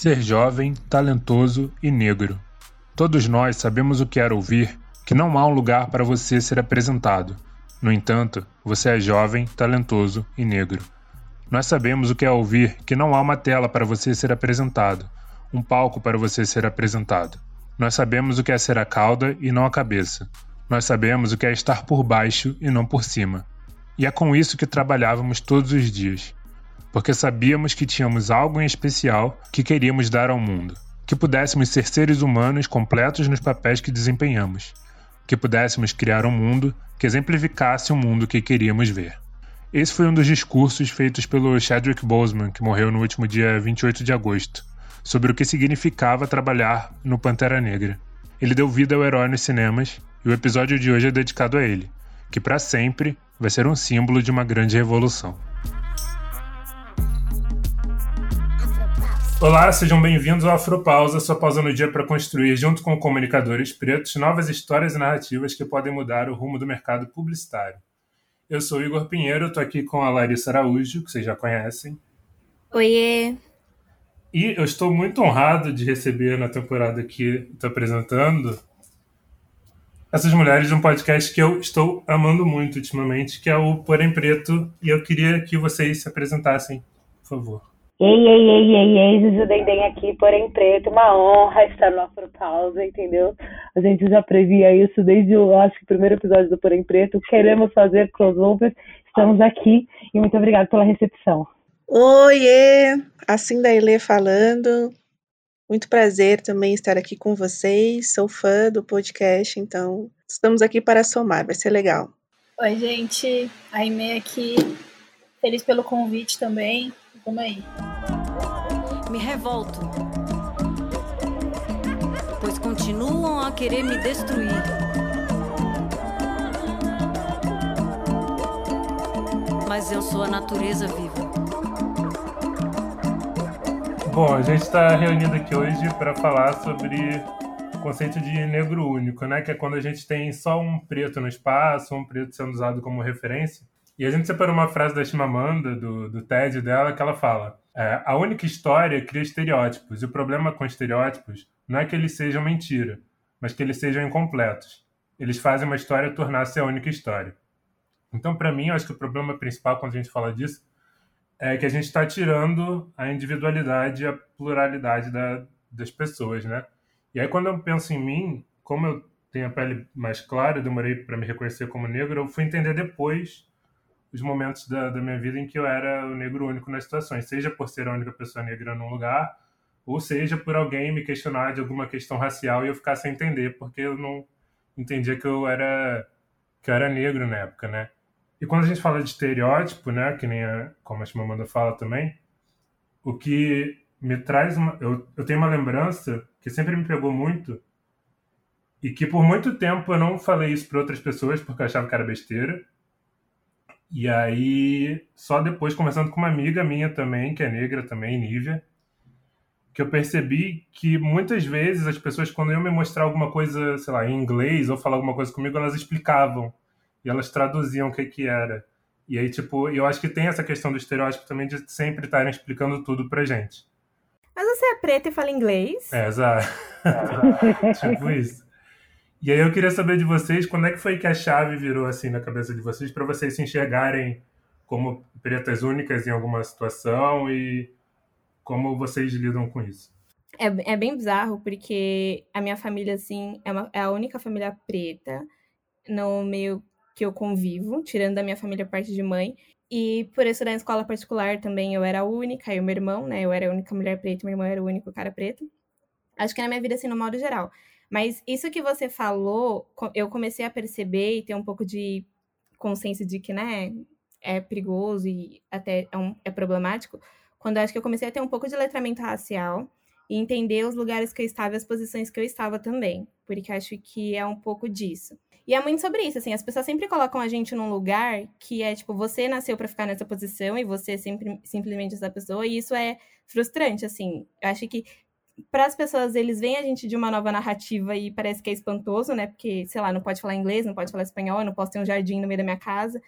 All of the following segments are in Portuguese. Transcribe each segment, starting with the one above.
Ser jovem, talentoso e negro. Todos nós sabemos o que era ouvir que não há um lugar para você ser apresentado. No entanto, você é jovem, talentoso e negro. Nós sabemos o que é ouvir que não há uma tela para você ser apresentado, um palco para você ser apresentado. Nós sabemos o que é ser a cauda e não a cabeça. Nós sabemos o que é estar por baixo e não por cima. E é com isso que trabalhávamos todos os dias, porque sabíamos que tínhamos algo em especial que queríamos dar ao mundo, que pudéssemos ser seres humanos completos nos papéis que desempenhamos, que pudéssemos criar um mundo que exemplificasse o mundo que queríamos ver. Esse foi um dos discursos feitos pelo Chadwick Boseman, que morreu no último dia 28 de agosto, sobre o que significava trabalhar no Pantera Negra. Ele deu vida ao herói nos cinemas e o episódio de hoje é dedicado a ele, que para sempre vai ser um símbolo de uma grande revolução. Olá, sejam bem-vindos ao Afropausa, sua pausa no dia para construir, junto com comunicadores pretos, novas histórias e narrativas que podem mudar o rumo do mercado publicitário. Eu sou Igor Pinheiro, estou aqui com a Larissa Araújo, que vocês já conhecem. Oiê! E eu estou muito honrado de receber na temporada que estou apresentando essas mulheres de um podcast que eu estou amando muito ultimamente, que é o Porém Preto, e eu queria que vocês se apresentassem, por favor. Ei, ei, ei, ei, ei, Zuzu Dendem aqui, Porém Preto, uma honra estar no Afropausa, entendeu? A gente já previa isso desde o, acho que, o primeiro episódio do Porém Preto, queremos fazer crossover, estamos aqui, e muito obrigada pela recepção. Oiê, assim da Ilê falando, muito prazer também estar aqui com vocês. Sou fã do podcast, então estamos aqui para somar, vai ser legal. Oi, gente. A Aimee aqui. Feliz pelo convite também. Aí. Me revolto. Pois continuam a querer me destruir. Mas eu sou a natureza viva. Bom, a gente está reunido aqui hoje para falar sobre o conceito de negro único, né? Que é quando a gente tem só um preto no espaço, um preto sendo usado como referência. E a gente separou uma frase da Chimamanda, do, do TED dela, que ela fala: é, A única história cria estereótipos, e o problema com estereótipos não é que eles sejam mentira, mas que eles sejam incompletos. Eles fazem uma história tornar-se a única história. Então, para mim, eu acho que o problema principal quando a gente fala disso é que a gente está tirando a individualidade e a pluralidade da, das pessoas, né? E aí, quando eu penso em mim, como eu tenho a pele mais clara, demorei para me reconhecer como negro, eu fui entender depois os momentos da, da minha vida em que eu era o negro único nas situações, seja por ser a única pessoa negra num lugar, ou seja por alguém me questionar de alguma questão racial e eu ficar sem entender, porque eu não entendia que eu era que eu era negro na época, né? E quando a gente fala de estereótipo, né, que nem a, como a Chimamanda fala também, o que me traz uma, eu, eu tenho uma lembrança que sempre me pegou muito e que por muito tempo eu não falei isso para outras pessoas porque eu achava que era besteira. E aí, só depois, conversando com uma amiga minha também, que é negra também, Nívia, que eu percebi que muitas vezes as pessoas, quando iam me mostrar alguma coisa, sei lá, em inglês ou falar alguma coisa comigo, elas explicavam e elas traduziam o que que era. E aí, tipo, eu acho que tem essa questão do estereótipo também de sempre estarem explicando tudo pra gente. Mas você é preta e fala inglês? É, exato. tipo isso. E aí eu queria saber de vocês, quando é que foi que a chave virou assim na cabeça de vocês para vocês se enxergarem como pretas únicas em alguma situação e como vocês lidam com isso? É, é bem bizarro, porque a minha família, assim, é, uma, é a única família preta no meio que eu convivo, tirando da minha família parte de mãe. E por estudar em escola particular também eu era a única, e o meu irmão, né? Eu era a única mulher preta, meu irmão era o único cara preto. Acho que na minha vida, assim, no modo geral. Mas isso que você falou, eu comecei a perceber e ter um pouco de consciência de que, né, é perigoso e até é, um, é problemático, quando acho que eu comecei a ter um pouco de letramento racial e entender os lugares que eu estava e as posições que eu estava também, porque acho que é um pouco disso. E é muito sobre isso, assim, as pessoas sempre colocam a gente num lugar que é tipo, você nasceu para ficar nessa posição e você é sempre simplesmente essa pessoa, e isso é frustrante, assim. Eu acho que para as pessoas, eles veem a gente de uma nova narrativa e parece que é espantoso, né? Porque, sei lá, não pode falar inglês, não pode falar espanhol, não posso ter um jardim no meio da minha casa.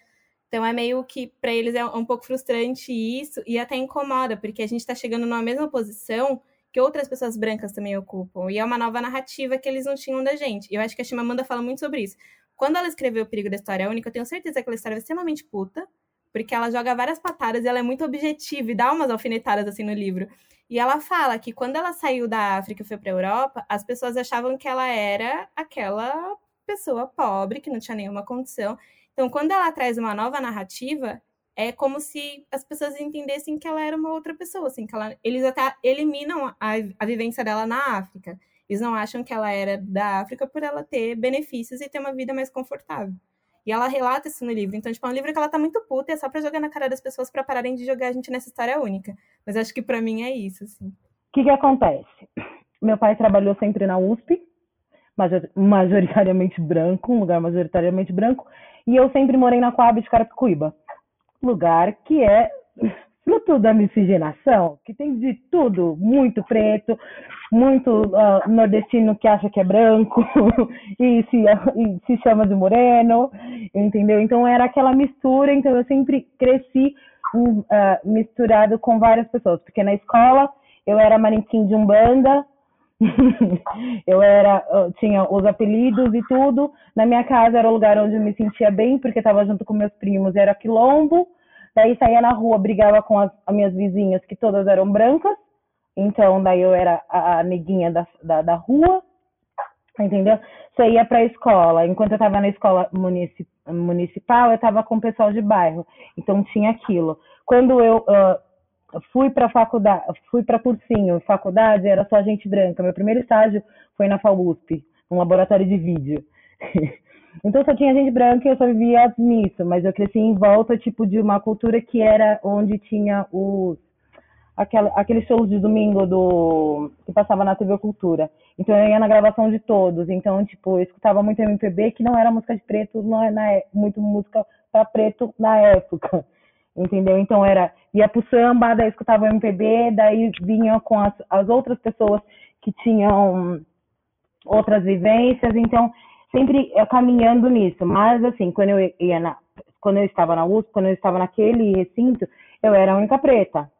Então é meio que para eles é um pouco frustrante isso e até incomoda, porque a gente está chegando numa mesma posição que outras pessoas brancas também ocupam. E é uma nova narrativa que eles não tinham da gente. E eu acho que a Chimamanda fala muito sobre isso. Quando ela escreveu O Perigo da História Única, eu tenho certeza que aquela história é extremamente puta, porque ela joga várias patadas e ela é muito objetiva e dá umas alfinetadas assim no livro. E ela fala que quando ela saiu da África e foi para a Europa, as pessoas achavam que ela era aquela pessoa pobre que não tinha nenhuma condição. Então, quando ela traz uma nova narrativa, é como se as pessoas entendessem que ela era uma outra pessoa, assim, que ela, eles até eliminam a, a vivência dela na África. Eles não acham que ela era da África por ela ter benefícios e ter uma vida mais confortável. E ela relata isso no livro. Então, tipo, é um livro que ela tá muito puta e é só pra jogar na cara das pessoas para pararem de jogar a gente nessa história única. Mas acho que para mim é isso, assim. O que que acontece? Meu pai trabalhou sempre na USP, majoritariamente branco, um lugar majoritariamente branco, e eu sempre morei na Coab de Carapicuíba lugar que é fruto da miscigenação, que tem de tudo, muito preto, muito uh, nordestino que acha que é branco e, se, e se chama de moreno, entendeu? Então era aquela mistura, então eu sempre cresci uh, misturado com várias pessoas, porque na escola eu era manequim de umbanda, eu era, eu tinha os apelidos e tudo. Na minha casa era o lugar onde eu me sentia bem, porque estava junto com meus primos, era quilombo. Daí saía na rua, brigava com as, as, minhas vizinhas, que todas eram brancas. Então, daí eu era a, a neguinha da, da, da, rua, entendeu? Você ia para a escola. Enquanto eu estava na escola municip, municipal, eu estava com o pessoal de bairro. Então, tinha aquilo. Quando eu uh, fui para faculdade, fui para cursinho, faculdade, era só gente branca. Meu primeiro estágio foi na FAUSP, um laboratório de vídeo. Então só tinha gente branca e eu só vivia nisso, mas eu cresci em volta tipo de uma cultura que era onde tinha os aquela, aqueles shows de domingo do que passava na TV Cultura. Então eu ia na gravação de todos. Então, tipo, eu escutava muito MPB que não era música de preto, não era é muito música para preto na época. Entendeu? Então era ia pro samba, daí escutava MPB, daí vinha com as, as outras pessoas que tinham outras vivências. Então, sempre caminhando nisso. Mas, assim, quando eu ia na, quando eu estava na USP, quando eu estava naquele recinto, eu era a única preta.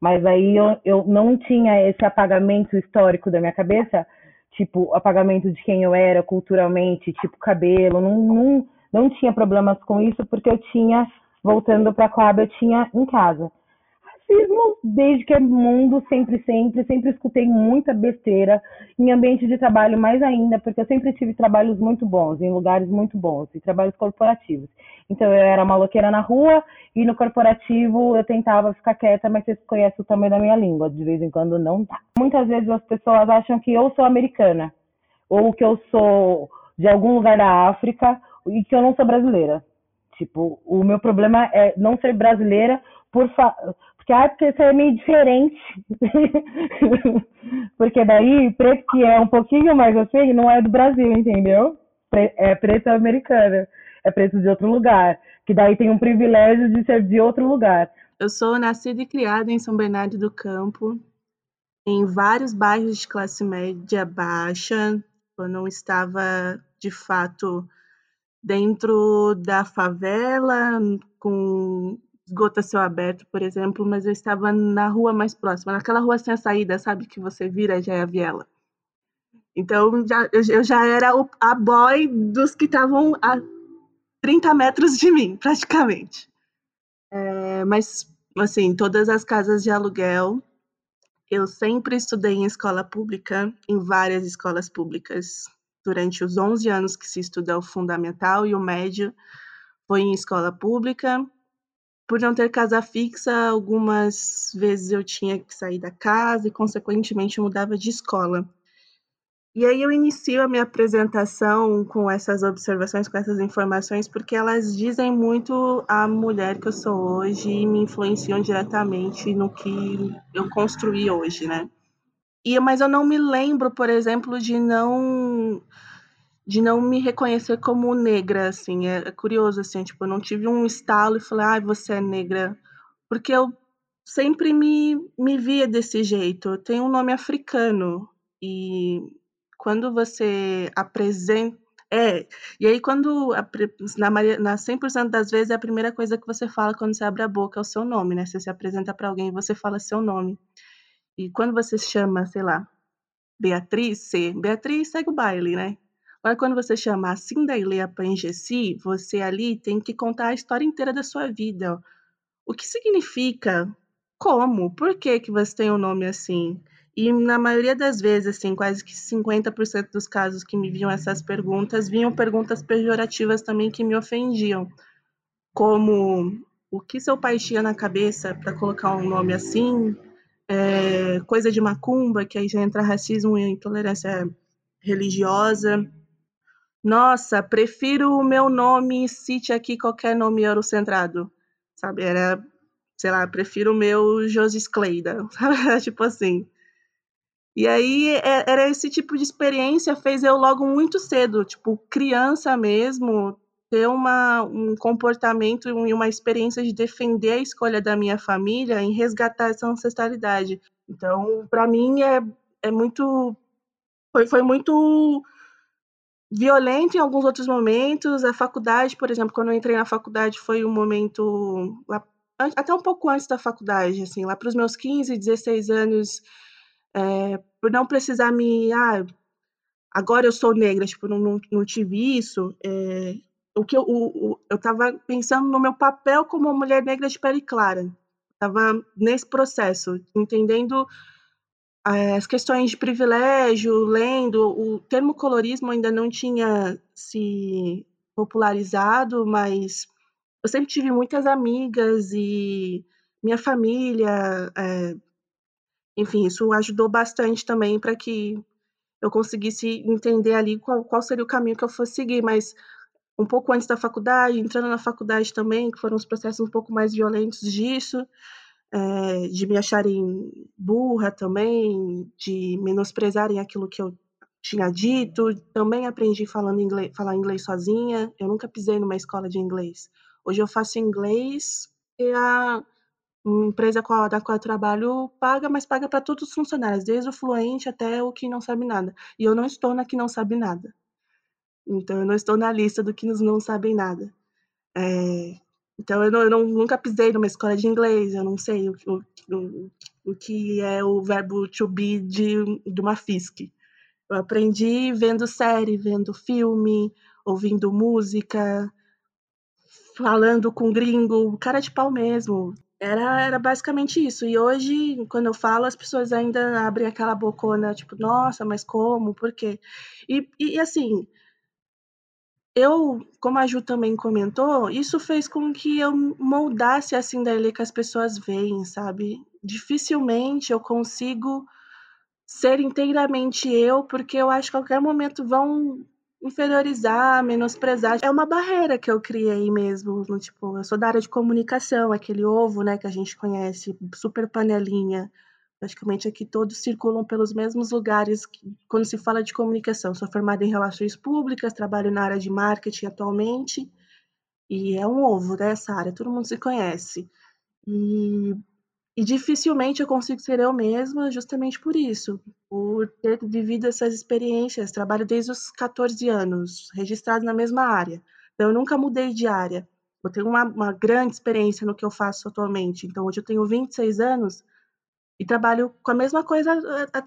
Mas aí eu, eu não tinha esse apagamento histórico da minha cabeça, tipo, apagamento de quem eu era culturalmente, tipo, cabelo, não, não, não tinha problemas com isso, porque eu tinha, voltando para a Coab, eu tinha em casa desde que é mundo, sempre, sempre. Sempre escutei muita besteira em ambiente de trabalho, mais ainda, porque eu sempre tive trabalhos muito bons, em lugares muito bons, e trabalhos corporativos. Então eu era maloqueira na rua e no corporativo eu tentava ficar quieta, mas vocês conhecem o tamanho da minha língua, de vez em quando não dá. Muitas vezes as pessoas acham que eu sou americana, ou que eu sou de algum lugar da África e que eu não sou brasileira. Tipo, o meu problema é não ser brasileira por, fa porque, ah, porque isso é meio diferente. porque daí, preto que é um pouquinho mais assim, não é do Brasil, entendeu? É preto americano. É preto de outro lugar. Que daí tem um privilégio de ser de outro lugar. Eu sou nascida e criada em São Bernardo do Campo, em vários bairros de classe média baixa. Eu não estava, de fato, dentro da favela, com esgoto a céu aberto, por exemplo, mas eu estava na rua mais próxima, naquela rua sem saída, sabe, que você vira já é a viela. Então já, eu já era o, a boy dos que estavam a 30 metros de mim, praticamente. É, mas, assim, todas as casas de aluguel, eu sempre estudei em escola pública, em várias escolas públicas, durante os 11 anos que se estuda o fundamental e o médio, foi em escola pública por não ter casa fixa, algumas vezes eu tinha que sair da casa e, consequentemente, mudava de escola. E aí eu inicio a minha apresentação com essas observações, com essas informações, porque elas dizem muito a mulher que eu sou hoje e me influenciam diretamente no que eu construí hoje, né? E, mas eu não me lembro, por exemplo, de não de não me reconhecer como negra, assim, é, é, curioso, assim, tipo, eu não tive um estalo e falei, ah, você é negra, porque eu sempre me, me via desse jeito, eu tenho um nome africano, e quando você apresenta, é, e aí quando, na, na 100% das vezes, é a primeira coisa que você fala quando você abre a boca é o seu nome, né, você se apresenta para alguém e você fala seu nome, E quando você chama, sei lá, Beatriz Beatriz segue o baile, né? Agora, quando você chama assim da Ilea Pangessi, você ali tem que contar a história inteira da sua vida. O que significa? Como? Por que, que você tem um nome assim? E na maioria das vezes, assim, quase que 50% dos casos que me vinham essas perguntas, vinham perguntas pejorativas também que me ofendiam. Como o que seu pai tinha na cabeça para colocar um nome assim? É, coisa de macumba, que aí já entra racismo e intolerância religiosa. Nossa, prefiro o meu nome, cite aqui qualquer nome eurocentrado. Sabe, era, sei lá, prefiro o meu Josis Cleida, tipo assim. E aí é, era esse tipo de experiência fez eu logo muito cedo, tipo, criança mesmo, ter uma, um comportamento e uma experiência de defender a escolha da minha família em resgatar essa ancestralidade. Então, para mim é, é muito foi, foi muito violento em alguns outros momentos. A faculdade, por exemplo, quando eu entrei na faculdade, foi um momento lá, até um pouco antes da faculdade, assim, lá para os meus 15, 16 anos, é, por não precisar me. Ah, agora eu sou negra, tipo, não, não, não tive isso. É, o que eu, o, eu estava pensando no meu papel como mulher negra de pele clara. Estava nesse processo, entendendo as questões de privilégio, lendo, o termo colorismo ainda não tinha se popularizado, mas eu sempre tive muitas amigas e minha família, é, enfim, isso ajudou bastante também para que eu conseguisse entender ali qual, qual seria o caminho que eu fosse seguir, mas um pouco antes da faculdade, entrando na faculdade também, que foram os processos um pouco mais violentos disso, é, de me acharem burra também, de menosprezarem aquilo que eu tinha dito. Também aprendi falando inglês, falar inglês sozinha. Eu nunca pisei numa escola de inglês. Hoje eu faço inglês e a empresa qual, da qual eu trabalho paga, mas paga para todos os funcionários, desde o fluente até o que não sabe nada. E eu não estou na que não sabe nada. Então eu não estou na lista do que não sabem nada. É, então, eu, não, eu não, nunca pisei numa escola de inglês, eu não sei o, o, o que é o verbo to be de, de uma FISC. Eu aprendi vendo série, vendo filme, ouvindo música, falando com gringo, cara de pau mesmo. Era, era basicamente isso. E hoje, quando eu falo, as pessoas ainda abrem aquela bocona, tipo, nossa, mas como? Por quê? E, e assim, eu, como a Ju também comentou, isso fez com que eu moldasse assim daí que as pessoas veem, sabe? Dificilmente eu consigo ser inteiramente eu, porque eu acho que a qualquer momento vão inferiorizar, menosprezar. É uma barreira que eu criei mesmo, no, tipo, eu sou da área de comunicação, aquele ovo, né, que a gente conhece, super panelinha. Praticamente aqui todos circulam pelos mesmos lugares que, quando se fala de comunicação. Sou formada em relações públicas, trabalho na área de marketing atualmente, e é um ovo dessa área, todo mundo se conhece. E, e dificilmente eu consigo ser eu mesma justamente por isso, por ter vivido essas experiências. Trabalho desde os 14 anos, registrado na mesma área. Então, eu nunca mudei de área. Eu tenho uma, uma grande experiência no que eu faço atualmente. Então, hoje eu tenho 26 anos, e trabalho com a mesma coisa há,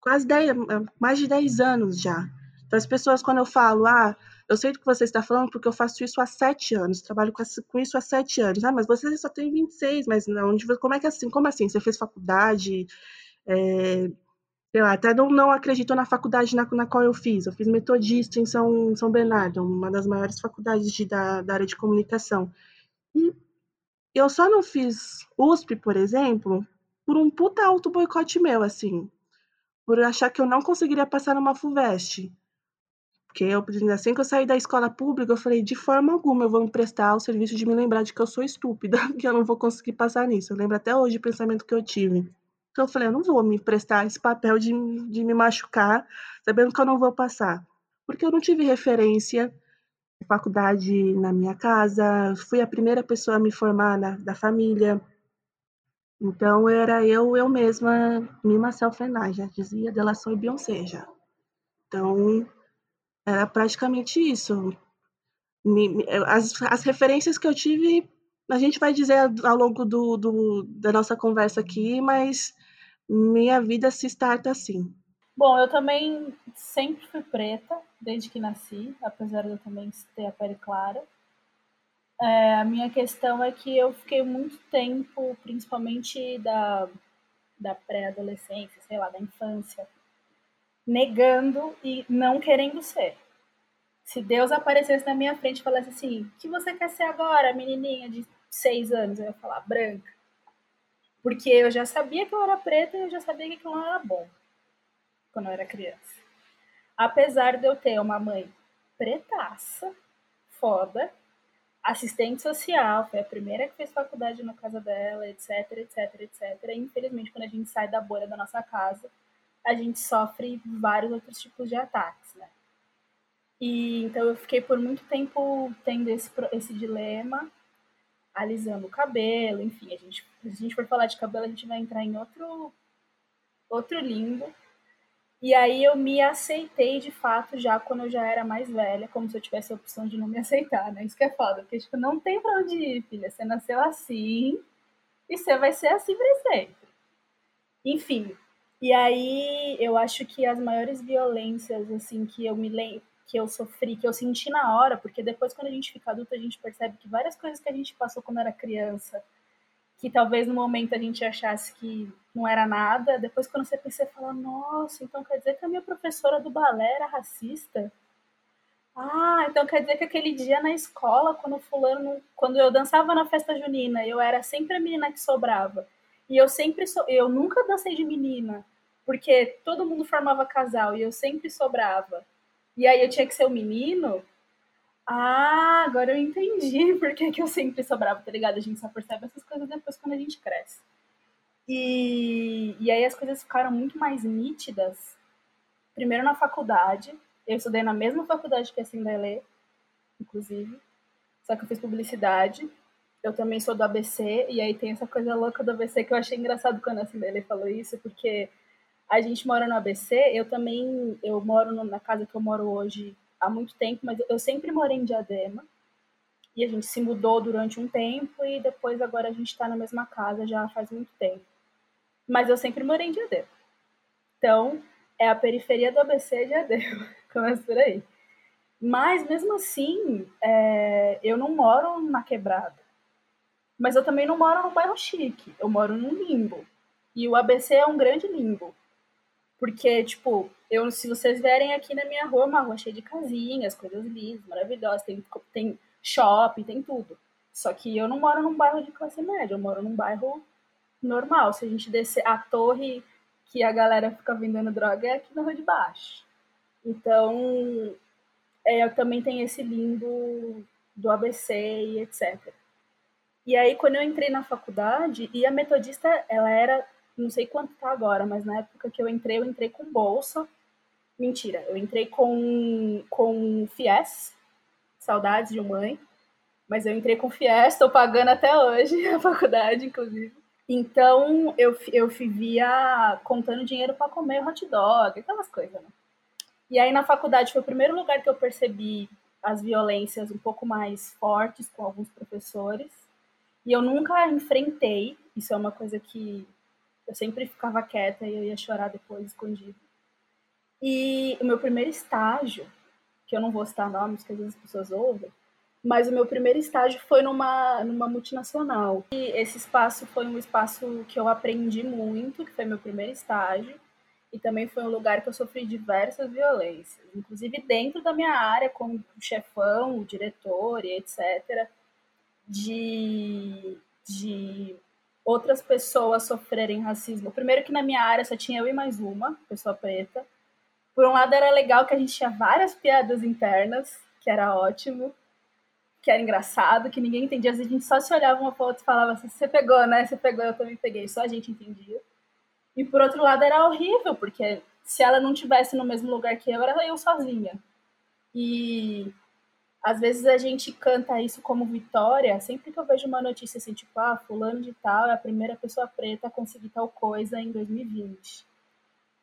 quase 10, mais de 10 anos já. Então, as pessoas, quando eu falo, ah, eu sei do que você está falando porque eu faço isso há 7 anos, trabalho com isso há 7 anos. Ah, mas você só tem 26, mas não, como é que é assim? Como assim? Você fez faculdade? É, sei lá, até não, não acredito na faculdade na, na qual eu fiz. Eu fiz metodista em São, São Bernardo, uma das maiores faculdades de, da, da área de comunicação. E eu só não fiz USP, por exemplo, por um puta auto boicote meu, assim. Por achar que eu não conseguiria passar numa FUVEST. Porque eu, assim que eu saí da escola pública, eu falei, de forma alguma eu vou me prestar o serviço de me lembrar de que eu sou estúpida, que eu não vou conseguir passar nisso. Eu lembro até hoje o pensamento que eu tive. Então eu falei, eu não vou me prestar esse papel de, de me machucar, sabendo que eu não vou passar. Porque eu não tive referência de faculdade na minha casa, fui a primeira pessoa a me formar na, da família, então era eu, eu mesma, me myself and já dizia Delação e Beyoncé já. Então era praticamente isso. As, as referências que eu tive, a gente vai dizer ao longo do, do, da nossa conversa aqui, mas minha vida se starta assim. Bom, eu também sempre fui preta, desde que nasci, apesar de eu também ter a pele clara. É, a minha questão é que eu fiquei muito tempo, principalmente da, da pré-adolescência, sei lá, da infância, negando e não querendo ser. Se Deus aparecesse na minha frente e falasse assim: o que você quer ser agora, menininha de seis anos? Eu ia falar branca. Porque eu já sabia que eu era preta e eu já sabia que aquilo não era bom quando eu era criança. Apesar de eu ter uma mãe pretaça, foda, assistente social, foi a primeira que fez faculdade na casa dela, etc, etc, etc. E, infelizmente, quando a gente sai da bolha da nossa casa, a gente sofre vários outros tipos de ataques, né? E então eu fiquei por muito tempo tendo esse, esse dilema, alisando o cabelo, enfim, a gente, se a gente for falar de cabelo, a gente vai entrar em outro, outro limbo. E aí eu me aceitei de fato já quando eu já era mais velha, como se eu tivesse a opção de não me aceitar, né? Isso que é foda, porque tipo, não tem pra onde ir, filha. Você nasceu assim e você vai ser assim pra sempre. Enfim, e aí eu acho que as maiores violências assim que eu me lembro, que eu sofri, que eu senti na hora, porque depois quando a gente fica adulto, a gente percebe que várias coisas que a gente passou quando era criança, que talvez no momento a gente achasse que não era nada, depois quando você pensa, você fala, nossa, então quer dizer que a minha professora do balé era racista? Ah, então quer dizer que aquele dia na escola, quando fulano, quando eu dançava na festa junina, eu era sempre a menina que sobrava. E eu sempre so... eu nunca dancei de menina, porque todo mundo formava casal e eu sempre sobrava. E aí eu tinha que ser o menino. Ah, agora eu entendi por que, que eu sempre sobrava, tá ligado? A gente só percebe essas coisas depois quando a gente cresce. E, e aí as coisas ficaram muito mais nítidas. Primeiro na faculdade. Eu estudei na mesma faculdade que a Cindelê, inclusive. Só que eu fiz publicidade. Eu também sou do ABC. E aí tem essa coisa louca do ABC que eu achei engraçado quando a Cindelê falou isso, porque a gente mora no ABC, eu também, eu moro na casa que eu moro hoje há muito tempo, mas eu sempre morei em Diadema. E a gente se mudou durante um tempo e depois agora a gente está na mesma casa já faz muito tempo. Mas eu sempre morei em Diadema. Então, é a periferia do ABC Diadema. Começa por aí. Mas, mesmo assim, é, eu não moro na quebrada. Mas eu também não moro num bairro chique. Eu moro num limbo. E o ABC é um grande limbo. Porque, tipo, eu, se vocês verem aqui na minha rua, uma rua cheia de casinhas, coisas lindas, maravilhosas, tem, tem shopping, tem tudo. Só que eu não moro num bairro de classe média, eu moro num bairro normal. Se a gente descer a torre que a galera fica vendendo droga, é aqui na rua de baixo. Então, é, também tem esse limbo do ABC e etc. E aí, quando eu entrei na faculdade, e a metodista, ela era não sei quanto tá agora, mas na época que eu entrei, eu entrei com bolsa. Mentira, eu entrei com, com FIES, saudades de mãe, mas eu entrei com FIES, estou pagando até hoje a faculdade, inclusive. Então eu, eu vivia contando dinheiro para comer hot dog, aquelas coisas, né? E aí na faculdade foi o primeiro lugar que eu percebi as violências um pouco mais fortes com alguns professores. E eu nunca enfrentei, isso é uma coisa que eu sempre ficava quieta e eu ia chorar depois, escondido. E o meu primeiro estágio, que eu não vou citar nomes, que às vezes as pessoas ouvem, mas o meu primeiro estágio foi numa, numa multinacional. E esse espaço foi um espaço que eu aprendi muito, que foi meu primeiro estágio, e também foi um lugar que eu sofri diversas violências, inclusive dentro da minha área, como o chefão, o diretor e etc., de, de outras pessoas sofrerem racismo. Primeiro que na minha área só tinha eu e mais uma pessoa preta. Por um lado era legal que a gente tinha várias piadas internas, que era ótimo, que era engraçado, que ninguém entendia. Às vezes a gente só se olhava uma outra e falava assim, você pegou, né? Você pegou, eu também peguei. Só a gente entendia. E por outro lado era horrível, porque se ela não tivesse no mesmo lugar que eu, era eu sozinha. E às vezes a gente canta isso como vitória, sempre que eu vejo uma notícia assim, tipo, ah, fulano de tal é a primeira pessoa preta a conseguir tal coisa em 2020.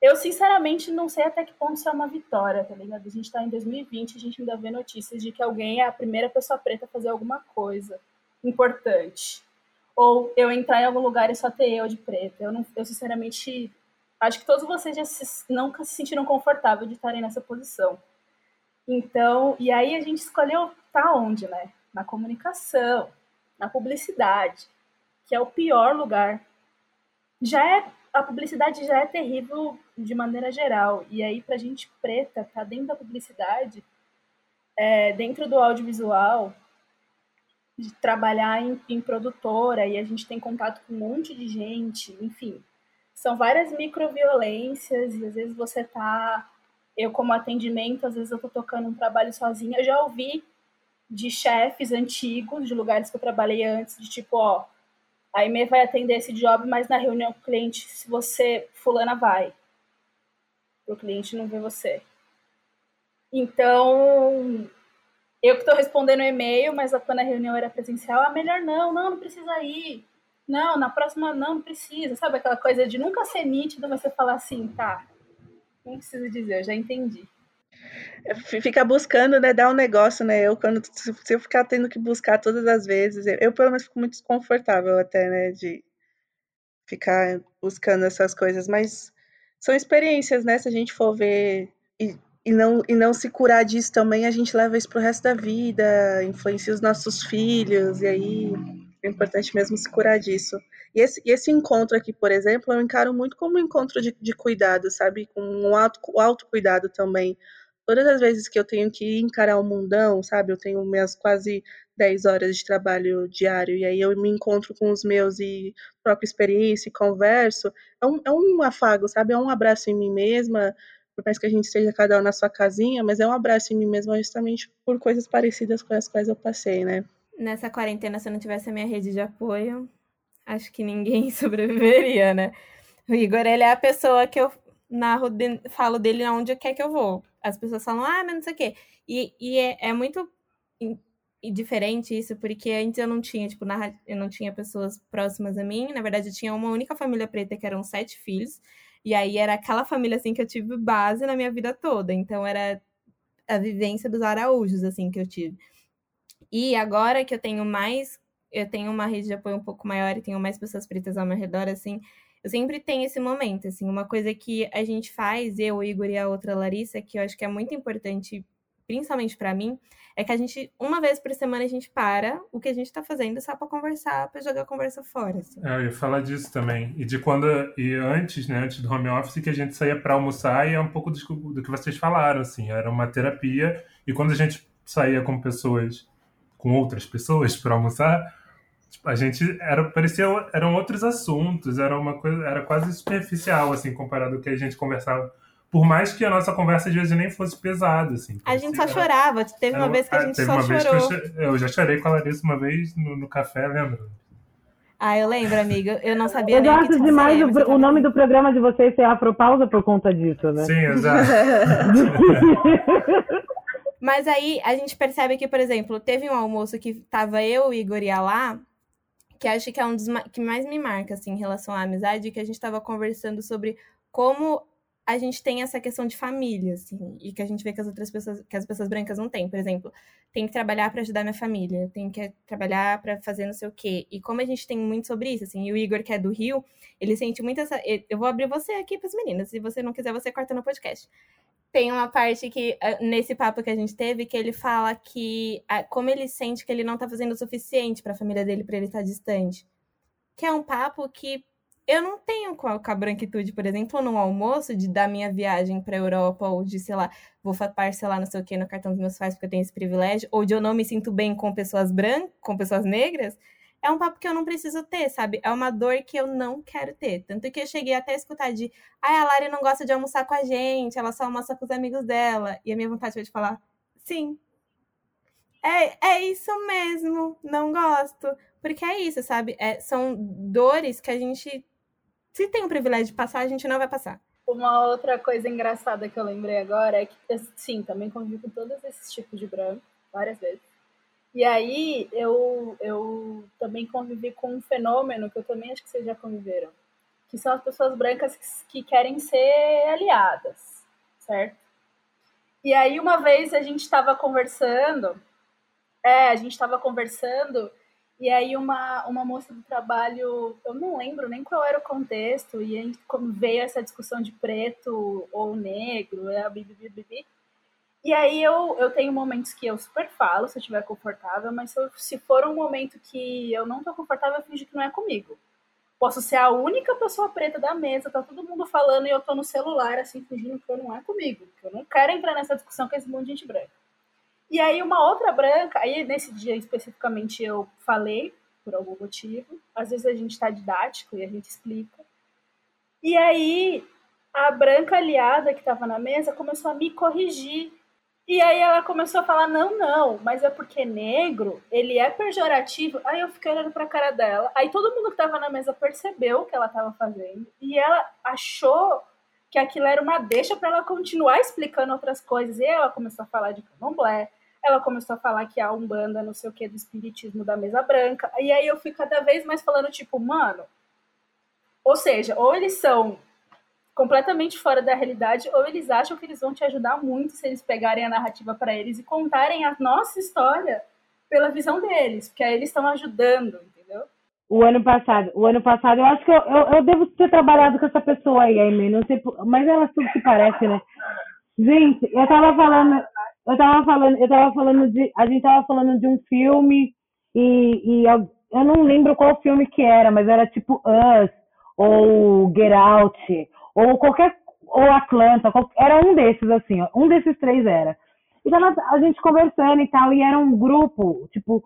Eu, sinceramente, não sei até que ponto isso é uma vitória, tá ligado? A gente tá em 2020 a gente ainda vê notícias de que alguém é a primeira pessoa preta a fazer alguma coisa importante. ou eu entrar em algum lugar e só ter eu de preta. Eu, não, eu sinceramente, acho que todos vocês já se, nunca se sentiram confortáveis de estarem nessa posição. Então, e aí a gente escolheu tá onde, né? Na comunicação, na publicidade, que é o pior lugar. Já é a publicidade já é terrível de maneira geral. E aí, pra gente preta, tá dentro da publicidade, é, dentro do audiovisual, de trabalhar em, em, produtora, e a gente tem contato com um monte de gente, enfim. São várias microviolências, e às vezes você tá. Eu, como atendimento, às vezes eu tô tocando um trabalho sozinha. Eu já ouvi de chefes antigos, de lugares que eu trabalhei antes, de tipo, ó, a IME vai atender esse job, mas na reunião com o cliente, se você, fulana vai. O cliente não vê você. Então, eu que estou respondendo e-mail, mas quando a reunião era presencial, ah, melhor não, não, não precisa ir. Não, na próxima não, não precisa. Sabe aquela coisa de nunca ser nítido, mas você falar assim, tá, não precisa dizer, eu já entendi. Fica buscando, né? Dar um negócio, né? Eu, quando se eu ficar tendo que buscar todas as vezes, eu, eu pelo menos fico muito desconfortável até, né? De ficar buscando essas coisas, mas são experiências, né? Se a gente for ver e, e, não, e não se curar disso também, a gente leva isso pro resto da vida, influencia os nossos filhos, e aí é importante mesmo se curar disso. E esse, esse encontro aqui, por exemplo, eu encaro muito como um encontro de, de cuidado, sabe? Com um auto, autocuidado também todas as vezes que eu tenho que encarar o mundão, sabe? Eu tenho minhas quase 10 horas de trabalho diário, e aí eu me encontro com os meus e troco experiência e converso. É um, é um afago, sabe? É um abraço em mim mesma, por mais que a gente esteja cada um na sua casinha, mas é um abraço em mim mesma justamente por coisas parecidas com as quais eu passei, né? Nessa quarentena, se eu não tivesse a minha rede de apoio, acho que ninguém sobreviveria, né? O Igor, ele é a pessoa que eu narro, falo dele onde quer que eu vou as pessoas falam, ah, mas não sei o quê. E, e é, é muito diferente isso, porque antes eu não tinha, tipo, narra... eu não tinha pessoas próximas a mim. Na verdade, eu tinha uma única família preta que eram sete filhos. E aí era aquela família, assim, que eu tive base na minha vida toda. Então era a vivência dos araújos, assim, que eu tive. E agora que eu tenho mais, eu tenho uma rede de apoio um pouco maior e tenho mais pessoas pretas ao meu redor, assim, eu sempre tenho esse momento, assim, uma coisa que a gente faz, eu, o Igor e a outra Larissa, que eu acho que é muito importante, principalmente para mim, é que a gente, uma vez por semana, a gente para o que a gente tá fazendo só para conversar, para jogar a conversa fora. Assim. É, eu ia falar disso também. E de quando, e antes, né, antes do home office, que a gente saía para almoçar e é um pouco do, do que vocês falaram, assim, era uma terapia. E quando a gente saía com pessoas, com outras pessoas para almoçar, Tipo, a gente era parecia eram outros assuntos, era uma coisa, era quase superficial assim comparado ao que a gente conversava. Por mais que a nossa conversa às vezes nem fosse pesada, assim. A gente só era, chorava. Teve uma vez que a ah, gente só chorou. Eu, eu, já chorei com a Larissa uma vez no, no café, lembra? Ah, eu lembro, amiga. Eu não sabia eu nem gosto que demais o, o nome do programa de vocês ser Afropausa por conta disso, né? Sim, exato. Mas aí a gente percebe que, por exemplo, teve um almoço que tava eu, Igor e a lá, que acho que é um dos que mais me marca, assim, em relação à amizade, que a gente estava conversando sobre como a gente tem essa questão de família, assim, e que a gente vê que as outras pessoas, que as pessoas brancas não têm. Por exemplo, tem que trabalhar para ajudar minha família, tem que trabalhar para fazer não sei o quê. E como a gente tem muito sobre isso, assim, e o Igor, que é do Rio, ele sente muito essa. Eu vou abrir você aqui para as meninas, se você não quiser, você corta no podcast tem uma parte que, ah, nesse papo que a gente teve, que ele fala que ah, como ele sente que ele não tá fazendo o suficiente para a família dele para ele estar tá distante. Que é um papo que eu não tenho com a, branquitude, por exemplo, num almoço de da minha viagem para Europa ou de, sei lá, vou parcelar não sei o que no cartão dos meus pais porque eu tenho esse privilégio, ou de eu não me sinto bem com pessoas brancas, com pessoas negras é um papo que eu não preciso ter, sabe? É uma dor que eu não quero ter. Tanto que eu cheguei até a escutar de, ai, a Lari não gosta de almoçar com a gente, ela só almoça com os amigos dela. E a minha vontade foi de falar, sim. É, é isso mesmo, não gosto. Porque é isso, sabe? É, são dores que a gente, se tem o privilégio de passar, a gente não vai passar. Uma outra coisa engraçada que eu lembrei agora é que, sim, também convivi com todos esses tipos de branco, várias vezes. E aí eu, eu também convivi com um fenômeno que eu também acho que vocês já conviveram, que são as pessoas brancas que, que querem ser aliadas, certo? E aí uma vez a gente estava conversando, é, a gente estava conversando E aí uma, uma moça do trabalho, eu não lembro nem qual era o contexto, e aí veio essa discussão de preto ou negro, é bibi, bibi, e aí eu, eu tenho momentos que eu super falo, se eu estiver confortável, mas se, eu, se for um momento que eu não tô confortável, eu finge que não é comigo. Posso ser a única pessoa preta da mesa, tá todo mundo falando e eu tô no celular, assim, fingindo que não é comigo. Que eu não quero entrar nessa discussão com esse monte de gente branca. E aí uma outra branca, aí nesse dia especificamente eu falei, por algum motivo. Às vezes a gente tá didático e a gente explica. E aí a branca aliada que estava na mesa começou a me corrigir e aí ela começou a falar: não, não, mas é porque negro, ele é pejorativo. Aí eu fiquei olhando pra cara dela. Aí todo mundo que tava na mesa percebeu o que ela tava fazendo. E ela achou que aquilo era uma deixa para ela continuar explicando outras coisas. E ela começou a falar de candomblé. Ela começou a falar que a Umbanda, não sei o que, do espiritismo da mesa branca. E aí eu fui cada vez mais falando, tipo, mano. Ou seja, ou eles são completamente fora da realidade, ou eles acham que eles vão te ajudar muito se eles pegarem a narrativa para eles e contarem a nossa história pela visão deles, porque aí eles estão ajudando, entendeu? O ano passado, o ano passado, eu acho que eu, eu, eu devo ter trabalhado com essa pessoa aí, Aimee, não sei, mas ela tudo se parece, né? Gente, eu tava falando, eu tava falando, eu tava falando de, a gente tava falando de um filme e, e eu, eu não lembro qual filme que era, mas era tipo Us ou Get Out ou qualquer, ou Atlanta, era um desses, assim, ó, um desses três era. E tava a gente conversando e tal, e era um grupo, tipo,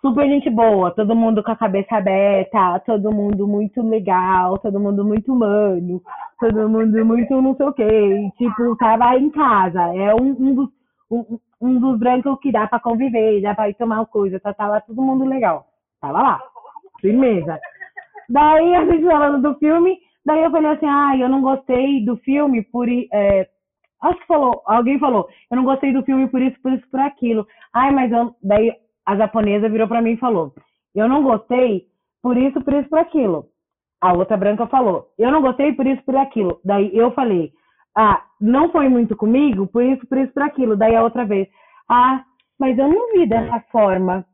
super gente boa, todo mundo com a cabeça aberta, todo mundo muito legal, todo mundo muito humano, todo mundo muito não sei o quê. Tipo, tava em casa. É um, um dos, um, um, dos brancos que dá pra conviver, dá pra ir tomar uma coisa, tá, tava todo mundo legal. Tava lá. Firmeza. Daí a gente falando do filme, Daí eu falei assim, ah, eu não gostei do filme por. É, acho que falou, alguém falou, eu não gostei do filme por isso, por isso, por aquilo. Ai, mas eu. Daí a japonesa virou para mim e falou, eu não gostei por isso, por isso, por aquilo. A outra branca falou, eu não gostei por isso, por aquilo. Daí eu falei, ah, não foi muito comigo, por isso, por isso, por aquilo. Daí a outra vez, ah, mas eu não vi dessa forma.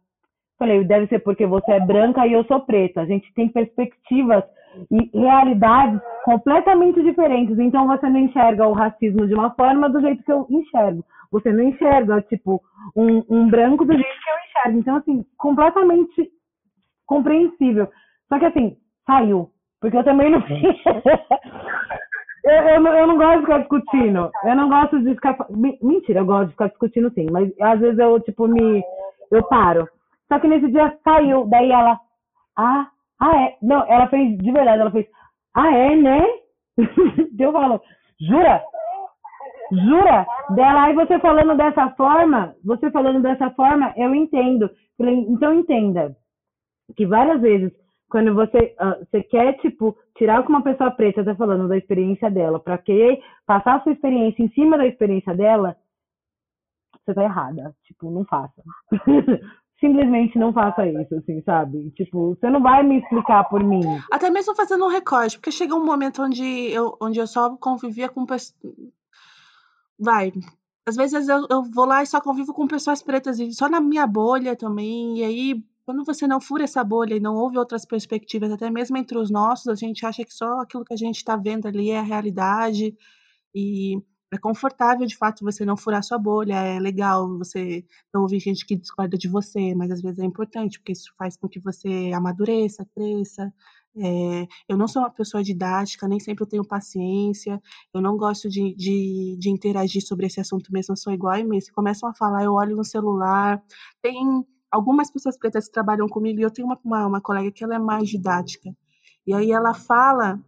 Falei, deve ser porque você é branca e eu sou preta. A gente tem perspectivas e realidades completamente diferentes. Então você não enxerga o racismo de uma forma do jeito que eu enxergo. Você não enxerga, tipo, um, um branco do jeito que eu enxergo. Então, assim, completamente compreensível. Só que assim, saiu. Porque eu também não. eu, eu, eu não gosto de ficar discutindo. Eu não gosto de ficar. Mentira, eu gosto de ficar discutindo sim, mas às vezes eu, tipo, me. Eu paro. Só que nesse dia saiu. Daí ela. Ah, ah, é? Não, ela fez de verdade, ela fez. Ah, é, né? Deu valor. Jura? Jura? Dela, aí você falando dessa forma, você falando dessa forma, eu entendo. Então entenda que várias vezes, quando você, uh, você quer, tipo, tirar que uma pessoa preta está falando da experiência dela, para que passar a sua experiência em cima da experiência dela, você tá errada. Tipo, não faça. simplesmente não faça isso, assim, sabe? Tipo, você não vai me explicar por mim. Até mesmo fazendo um recorte, porque chega um momento onde eu, onde eu só convivia com pessoas. Vai. Às vezes eu, eu vou lá e só convivo com pessoas pretas, e só na minha bolha também, e aí. Quando você não fura essa bolha e não ouve outras perspectivas, até mesmo entre os nossos, a gente acha que só aquilo que a gente está vendo ali é a realidade. E é confortável, de fato, você não furar sua bolha, é legal você não ouvir gente que discorda de você, mas às vezes é importante, porque isso faz com que você amadureça, cresça. É, eu não sou uma pessoa didática, nem sempre eu tenho paciência, eu não gosto de, de, de interagir sobre esse assunto mesmo, eu sou igual mesmo. Se começam a falar, eu olho no celular. Tem algumas pessoas pretas que trabalham comigo e eu tenho uma, uma, uma colega que ela é mais didática. E aí ela fala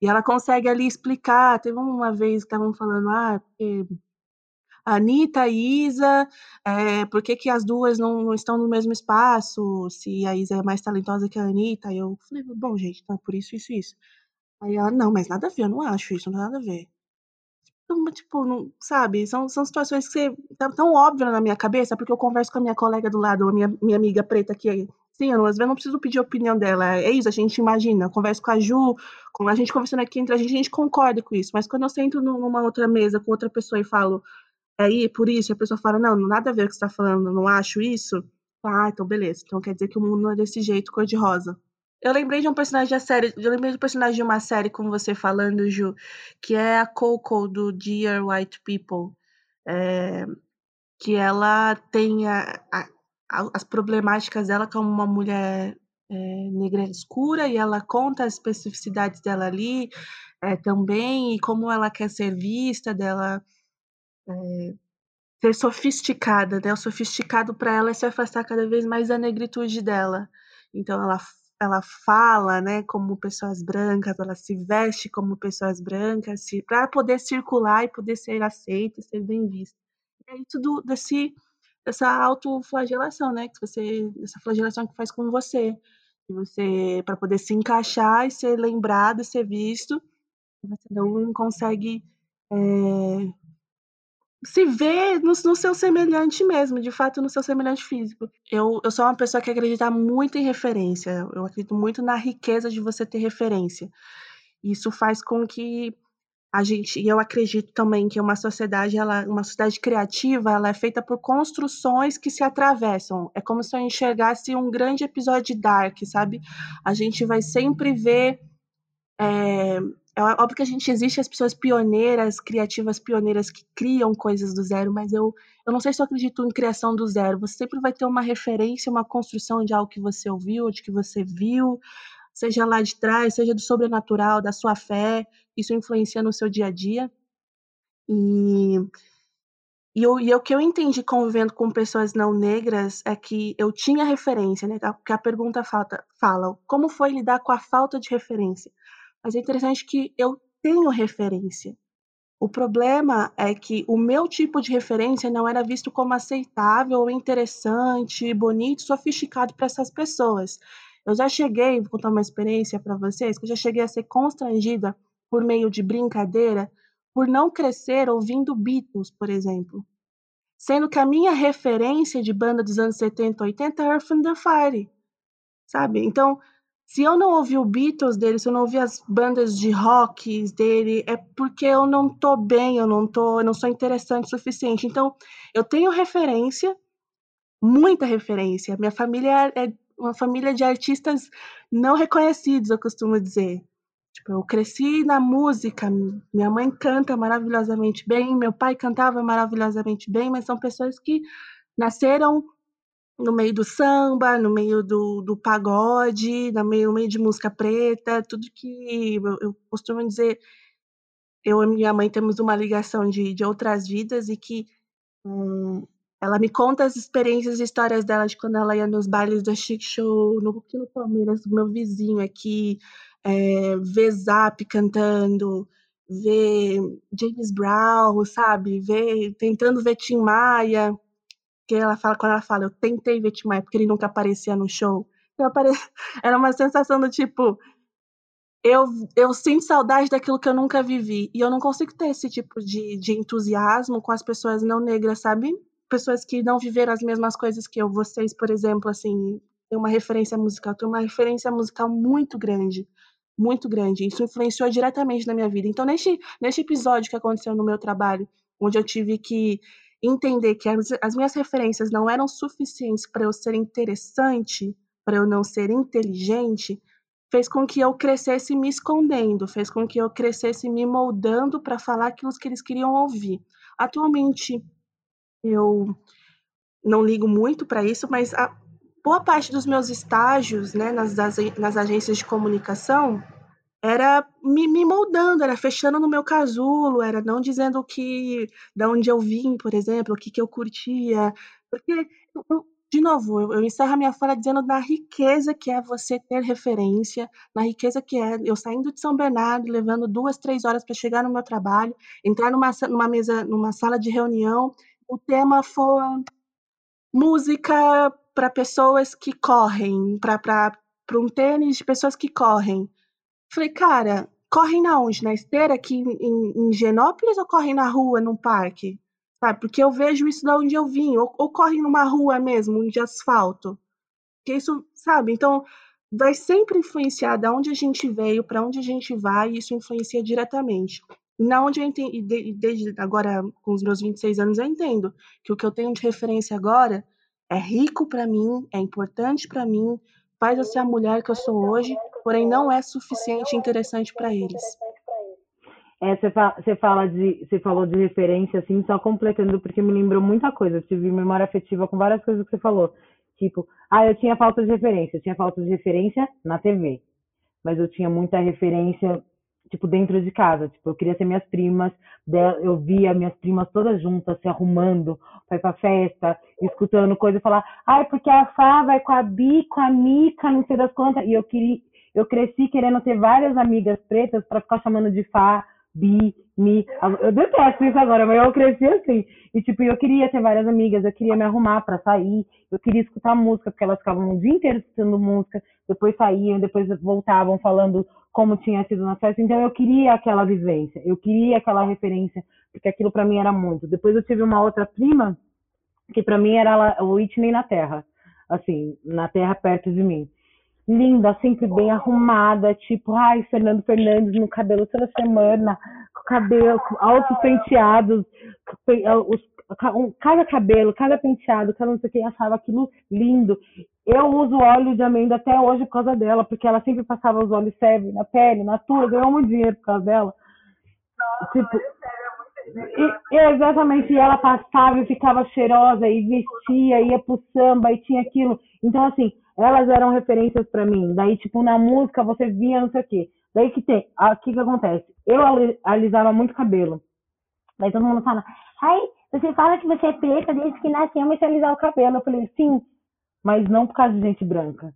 e ela consegue ali explicar. Teve uma vez que estavam falando, ah, porque Anitta, a Isa, é, por que, que as duas não, não, estão no mesmo espaço? Se a Isa é mais talentosa que a Anitta. Aí eu falei, bom, gente, tá por isso, isso, isso. Aí ela, não, mas nada a ver, eu não acho isso, não tem nada a ver. Então, tipo, não, sabe, são, são situações que você, tá tão óbvio na minha cabeça, porque eu converso com a minha colega do lado, a minha, minha amiga preta que Sim, às vezes eu não preciso pedir a opinião dela. É isso, a gente imagina. Eu converso com a Ju, com a gente conversando aqui entre a gente, a gente concorda com isso. Mas quando eu sento numa outra mesa com outra pessoa e falo, é aí, por isso, a pessoa fala, não, nada a ver o que você está falando, não acho isso, Ah, então beleza. Então quer dizer que o mundo não é desse jeito, cor-de-rosa. Eu lembrei de um personagem da série, eu lembrei de um personagem de uma série com você falando, Ju, que é a Coco do Dear White People. É, que ela tem a, a, as problemáticas dela como uma mulher é, negra escura e ela conta as especificidades dela ali é, também e como ela quer ser vista, dela é, ser sofisticada, né? O sofisticado para ela é se afastar cada vez mais da negritude dela. Então ela ela fala, né, como pessoas brancas, ela se veste como pessoas brancas, para poder circular e poder ser aceita, ser bem vista. É isso do, desse essa autoflagelação, né, que você essa flagelação que faz com você, que você para poder se encaixar e ser lembrado, ser visto, você não consegue é, se vê no, no, seu semelhante mesmo, de fato, no seu semelhante físico. Eu, eu sou uma pessoa que acredita muito em referência, eu acredito muito na riqueza de você ter referência. Isso faz com que a gente, e eu acredito também que uma sociedade, ela, uma sociedade criativa, ela é feita por construções que se atravessam. É como se eu enxergasse um grande episódio de Dark, sabe? A gente vai sempre ver é, é óbvio que a gente existe as pessoas pioneiras, criativas pioneiras que criam coisas do zero, mas eu, eu não sei se eu acredito em criação do zero. Você sempre vai ter uma referência, uma construção de algo que você ouviu, de que você viu, seja lá de trás, seja do sobrenatural, da sua fé, isso influencia no seu dia a dia. E, e, eu, e o que eu entendi convivendo com pessoas não negras é que eu tinha referência, né? Porque a pergunta falta, fala como foi lidar com a falta de referência. Mas é interessante que eu tenho referência. O problema é que o meu tipo de referência não era visto como aceitável, interessante, bonito, sofisticado para essas pessoas. Eu já cheguei, vou contar uma experiência para vocês, que eu já cheguei a ser constrangida por meio de brincadeira por não crescer ouvindo Beatles, por exemplo. Sendo que a minha referência de banda dos anos 70, 80 é Earth and the Fire, sabe? Então, se eu não ouvi o Beatles dele, se eu não ouvi as bandas de rock dele, é porque eu não tô bem, eu não tô, eu não sou interessante o suficiente. Então, eu tenho referência, muita referência. Minha família é uma família de artistas não reconhecidos, eu costumo dizer. Tipo, eu cresci na música, minha mãe canta maravilhosamente bem, meu pai cantava maravilhosamente bem, mas são pessoas que nasceram no meio do samba, no meio do, do pagode, no meio, no meio de música preta, tudo que eu, eu costumo dizer, eu e minha mãe temos uma ligação de, de outras vidas e que hum, ela me conta as experiências e histórias dela de quando ela ia nos bailes da Chic Show, no, aqui no Palmeiras, meu vizinho aqui, é, ver Zap cantando, ver James Brown, sabe? Ver, tentando ver Tim Maia que ela fala, quando ela fala, eu tentei ver Tim Maia porque ele nunca aparecia no show. Apare... Era uma sensação do tipo, eu, eu sinto saudade daquilo que eu nunca vivi. E eu não consigo ter esse tipo de, de entusiasmo com as pessoas não negras, sabe? Pessoas que não viveram as mesmas coisas que eu. Vocês, por exemplo, assim, tem uma referência musical, tem uma referência musical muito grande. Muito grande. Isso influenciou diretamente na minha vida. Então, neste, neste episódio que aconteceu no meu trabalho, onde eu tive que entender que as, as minhas referências não eram suficientes para eu ser interessante, para eu não ser inteligente, fez com que eu crescesse me escondendo, fez com que eu crescesse me moldando para falar aquilo que eles queriam ouvir. Atualmente, eu não ligo muito para isso, mas a boa parte dos meus estágios né, nas, nas agências de comunicação era me, me moldando, era fechando no meu casulo, era não dizendo que, da onde eu vim, por exemplo, o que, que eu curtia. Porque, eu, de novo, eu, eu encerro a minha fala dizendo da riqueza que é você ter referência, na riqueza que é eu saindo de São Bernardo, levando duas, três horas para chegar no meu trabalho, entrar numa, numa mesa, numa sala de reunião, o tema for música para pessoas que correm, para um tênis de pessoas que correm. Falei, cara, correm na onde? Na esteira aqui em, em Genópolis ou correm na rua, num parque? Sabe? Porque eu vejo isso da onde eu vim, ou, ou correm numa rua mesmo, de asfalto. Que isso, sabe? Então, vai sempre influenciar da onde a gente veio, para onde a gente vai, e isso influencia diretamente. Na onde eu entendo, desde agora, com os meus 26 anos, eu entendo que o que eu tenho de referência agora é rico para mim, é importante para mim, faz eu ser a mulher que eu sou hoje, porém não é suficiente interessante para eles. É, você, fala, você, fala de, você falou de referência, assim, só completando, porque me lembrou muita coisa. Eu tive memória afetiva com várias coisas que você falou. Tipo, ah, eu tinha falta de referência. Eu tinha falta de referência na TV. Mas eu tinha muita referência tipo, dentro de casa. Tipo, eu queria ser minhas primas, eu via minhas primas todas juntas se arrumando para ir pra festa, escutando coisa e falar, ai, porque a Fá vai com a Bi, com a Mica, não sei das quantas. E eu queria, eu cresci querendo ter várias amigas pretas para ficar chamando de Fá, Bi, Mi. Eu detesto isso agora, mas eu cresci assim. E, tipo, eu queria ter várias amigas, eu queria me arrumar para sair, eu queria escutar música, porque elas ficavam o dia inteiro escutando música, depois saíam, depois voltavam falando como tinha sido na festa. Então eu queria aquela vivência, eu queria aquela referência, porque aquilo para mim era muito. Depois eu tive uma outra prima que para mim era o Whitney na Terra, assim, na Terra perto de mim. Linda, sempre bem arrumada, tipo, ai, Fernando Fernandes no cabelo toda semana, com cabelo, altos penteados, os cada cabelo, cada penteado, cada não sei o que, achava aquilo lindo. Eu uso óleo de amêndoa até hoje por causa dela, porque ela sempre passava os óleos Seve na pele, na tua, ganhou muito dinheiro por causa dela. Nossa, tipo, e, exatamente, e ela passava e ficava cheirosa e vestia, ia pro samba e tinha aquilo. Então, assim, elas eram referências para mim. Daí, tipo, na música você via não sei o quê. Daí que tem, o que que acontece? Eu alisava muito cabelo. Daí todo mundo fala, ai, você fala que você é preta desde que nasceu, mas você alisar o cabelo. Eu falei, sim, mas não por causa de gente branca.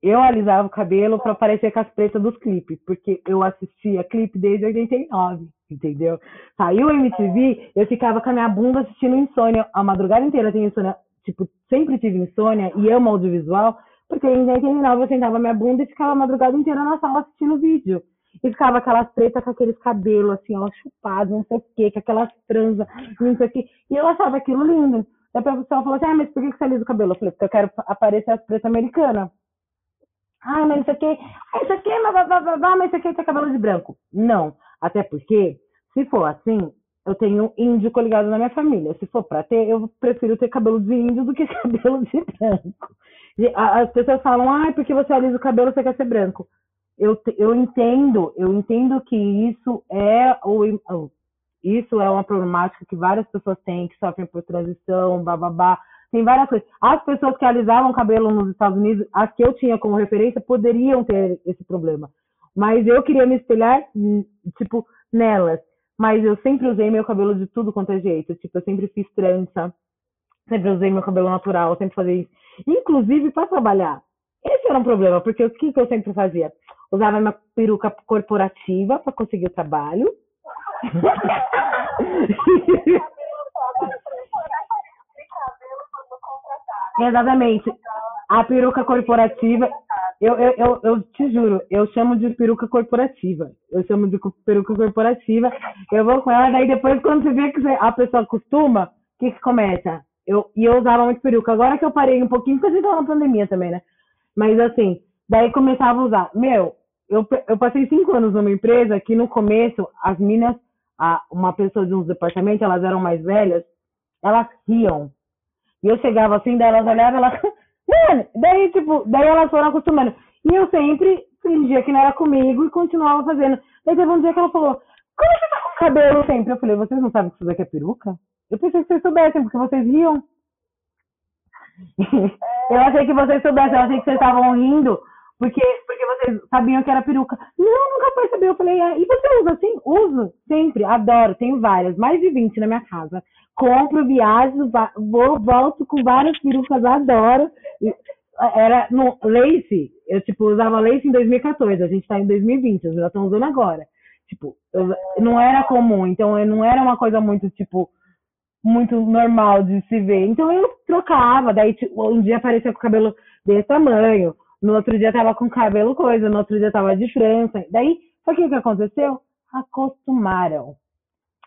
Eu alisava o cabelo para parecer com as pretas dos clipes, porque eu assistia clipe desde 89, entendeu? Saiu o MTV, eu ficava com a minha bunda assistindo insônia a madrugada inteira. Tenho insônia, tipo, sempre tive insônia e amo audiovisual, porque em 89 eu sentava minha bunda e ficava a madrugada inteira na sala assistindo vídeo. E ficava aquelas pretas com aqueles cabelos, assim, ó, chupados, não sei o quê, com aquelas tranças, não sei o quê. E eu achava aquilo lindo. Daí a pessoa falou assim, ah, mas por que você alisa o cabelo? Eu falei, porque eu quero aparecer as pretas americanas. Ah, mas isso aqui, ah, isso aqui, mas, mas isso aqui tem cabelo de branco. Não, até porque, se for assim, eu tenho índio coligado na minha família. Se for pra ter, eu prefiro ter cabelo de índio do que cabelo de branco. As pessoas falam, ah, porque você alisa o cabelo, você quer ser branco eu, eu entendo, eu entendo que isso é o, isso é uma problemática que várias pessoas têm, que sofrem por transição, bababá. Tem várias coisas. As pessoas que alisavam cabelo nos Estados Unidos, as que eu tinha como referência, poderiam ter esse problema. Mas eu queria me espelhar, tipo, nelas. Mas eu sempre usei meu cabelo de tudo quanto é jeito. Tipo, eu sempre fiz trança, sempre usei meu cabelo natural, sempre fazia isso. Inclusive para trabalhar. Esse era um problema, porque o que, que eu sempre fazia? usava uma peruca corporativa para conseguir o trabalho. Exatamente. A peruca corporativa, eu, eu, eu, eu, te juro, eu chamo de peruca corporativa. Eu chamo de peruca corporativa. Eu vou com ela, daí depois, quando você vê que a pessoa acostuma, o que, que começa? Eu, e eu usava muito peruca. Agora que eu parei um pouquinho, porque a gente tava na pandemia também, né? Mas assim, daí começava a usar. Meu, eu, eu passei cinco anos numa empresa que no começo as minas, a, uma pessoa de uns departamentos, elas eram mais velhas, elas riam. E eu chegava assim, daí elas olhavam, elas, mano, daí tipo, daí elas foram acostumando. E eu sempre fingia que não era comigo e continuava fazendo. Daí teve um dia que ela falou, como você tá com cabelo sempre? Eu falei, vocês não sabem que isso daqui é peruca? Eu pensei que vocês soubessem, porque vocês riam. eu achei que vocês soubessem, eu achei que vocês estavam rindo, porque, porque vocês sabiam que era peruca. Não, nunca percebeu. Eu falei, é, e você usa assim? Uso, sempre, adoro, tenho várias, mais de 20 na minha casa. Compro, viajo, vou, volto com várias perucas, adoro. Era no lace, eu tipo, usava lace em 2014, a gente tá em 2020, eu já estão usando agora. Tipo, eu, não era comum, então não era uma coisa muito, tipo, muito normal de se ver. Então eu trocava, daí um dia aparecia com o cabelo desse tamanho, no outro dia tava com cabelo coisa, no outro dia tava de França. Daí, sabe o que aconteceu? Acostumaram.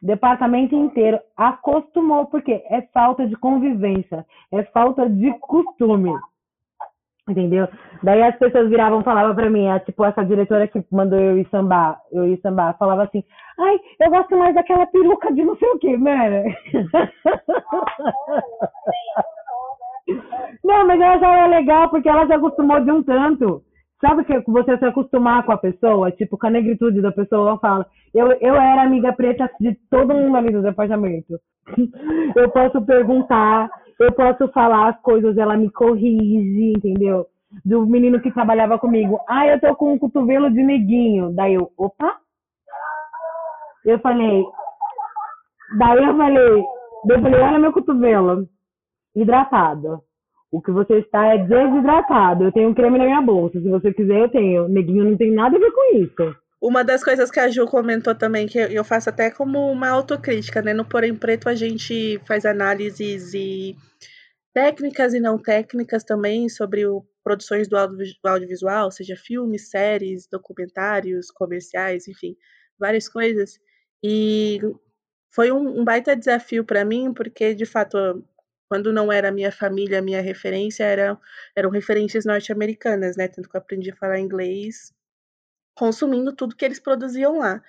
Departamento inteiro acostumou, porque é falta de convivência, é falta de costume. Entendeu? Daí as pessoas viravam falavam pra mim, tipo, essa diretora que mandou eu ir sambar, eu ir sambar, falava assim, ai, eu gosto mais daquela peruca de não sei o que, mano. Não, mas eu achava legal porque ela se acostumou de um tanto. Sabe que você se acostumar com a pessoa, tipo, com a negritude da pessoa, ela fala. Eu, eu era amiga preta de todo mundo ali do departamento. Eu posso perguntar, eu posso falar as coisas, ela me corrige, entendeu? Do menino que trabalhava comigo. Ah, eu tô com um cotovelo de neguinho. Daí eu, opa. Eu falei. Daí eu falei, eu falei, olha meu cotovelo. Hidratado. O que você está é desidratado. Eu tenho um creme na minha bolsa. Se você quiser, eu tenho. Neguinho não tem nada a ver com isso. Uma das coisas que a Ju comentou também, que eu faço até como uma autocrítica, né? No Porém Preto a gente faz análises e técnicas e não técnicas também sobre o, produções do, audio, do audiovisual, seja filmes, séries, documentários, comerciais, enfim, várias coisas. E foi um, um baita desafio para mim, porque de fato quando não era minha família, minha referência era, eram referências norte-americanas, né? Tanto que eu aprendi a falar inglês consumindo tudo que eles produziam lá.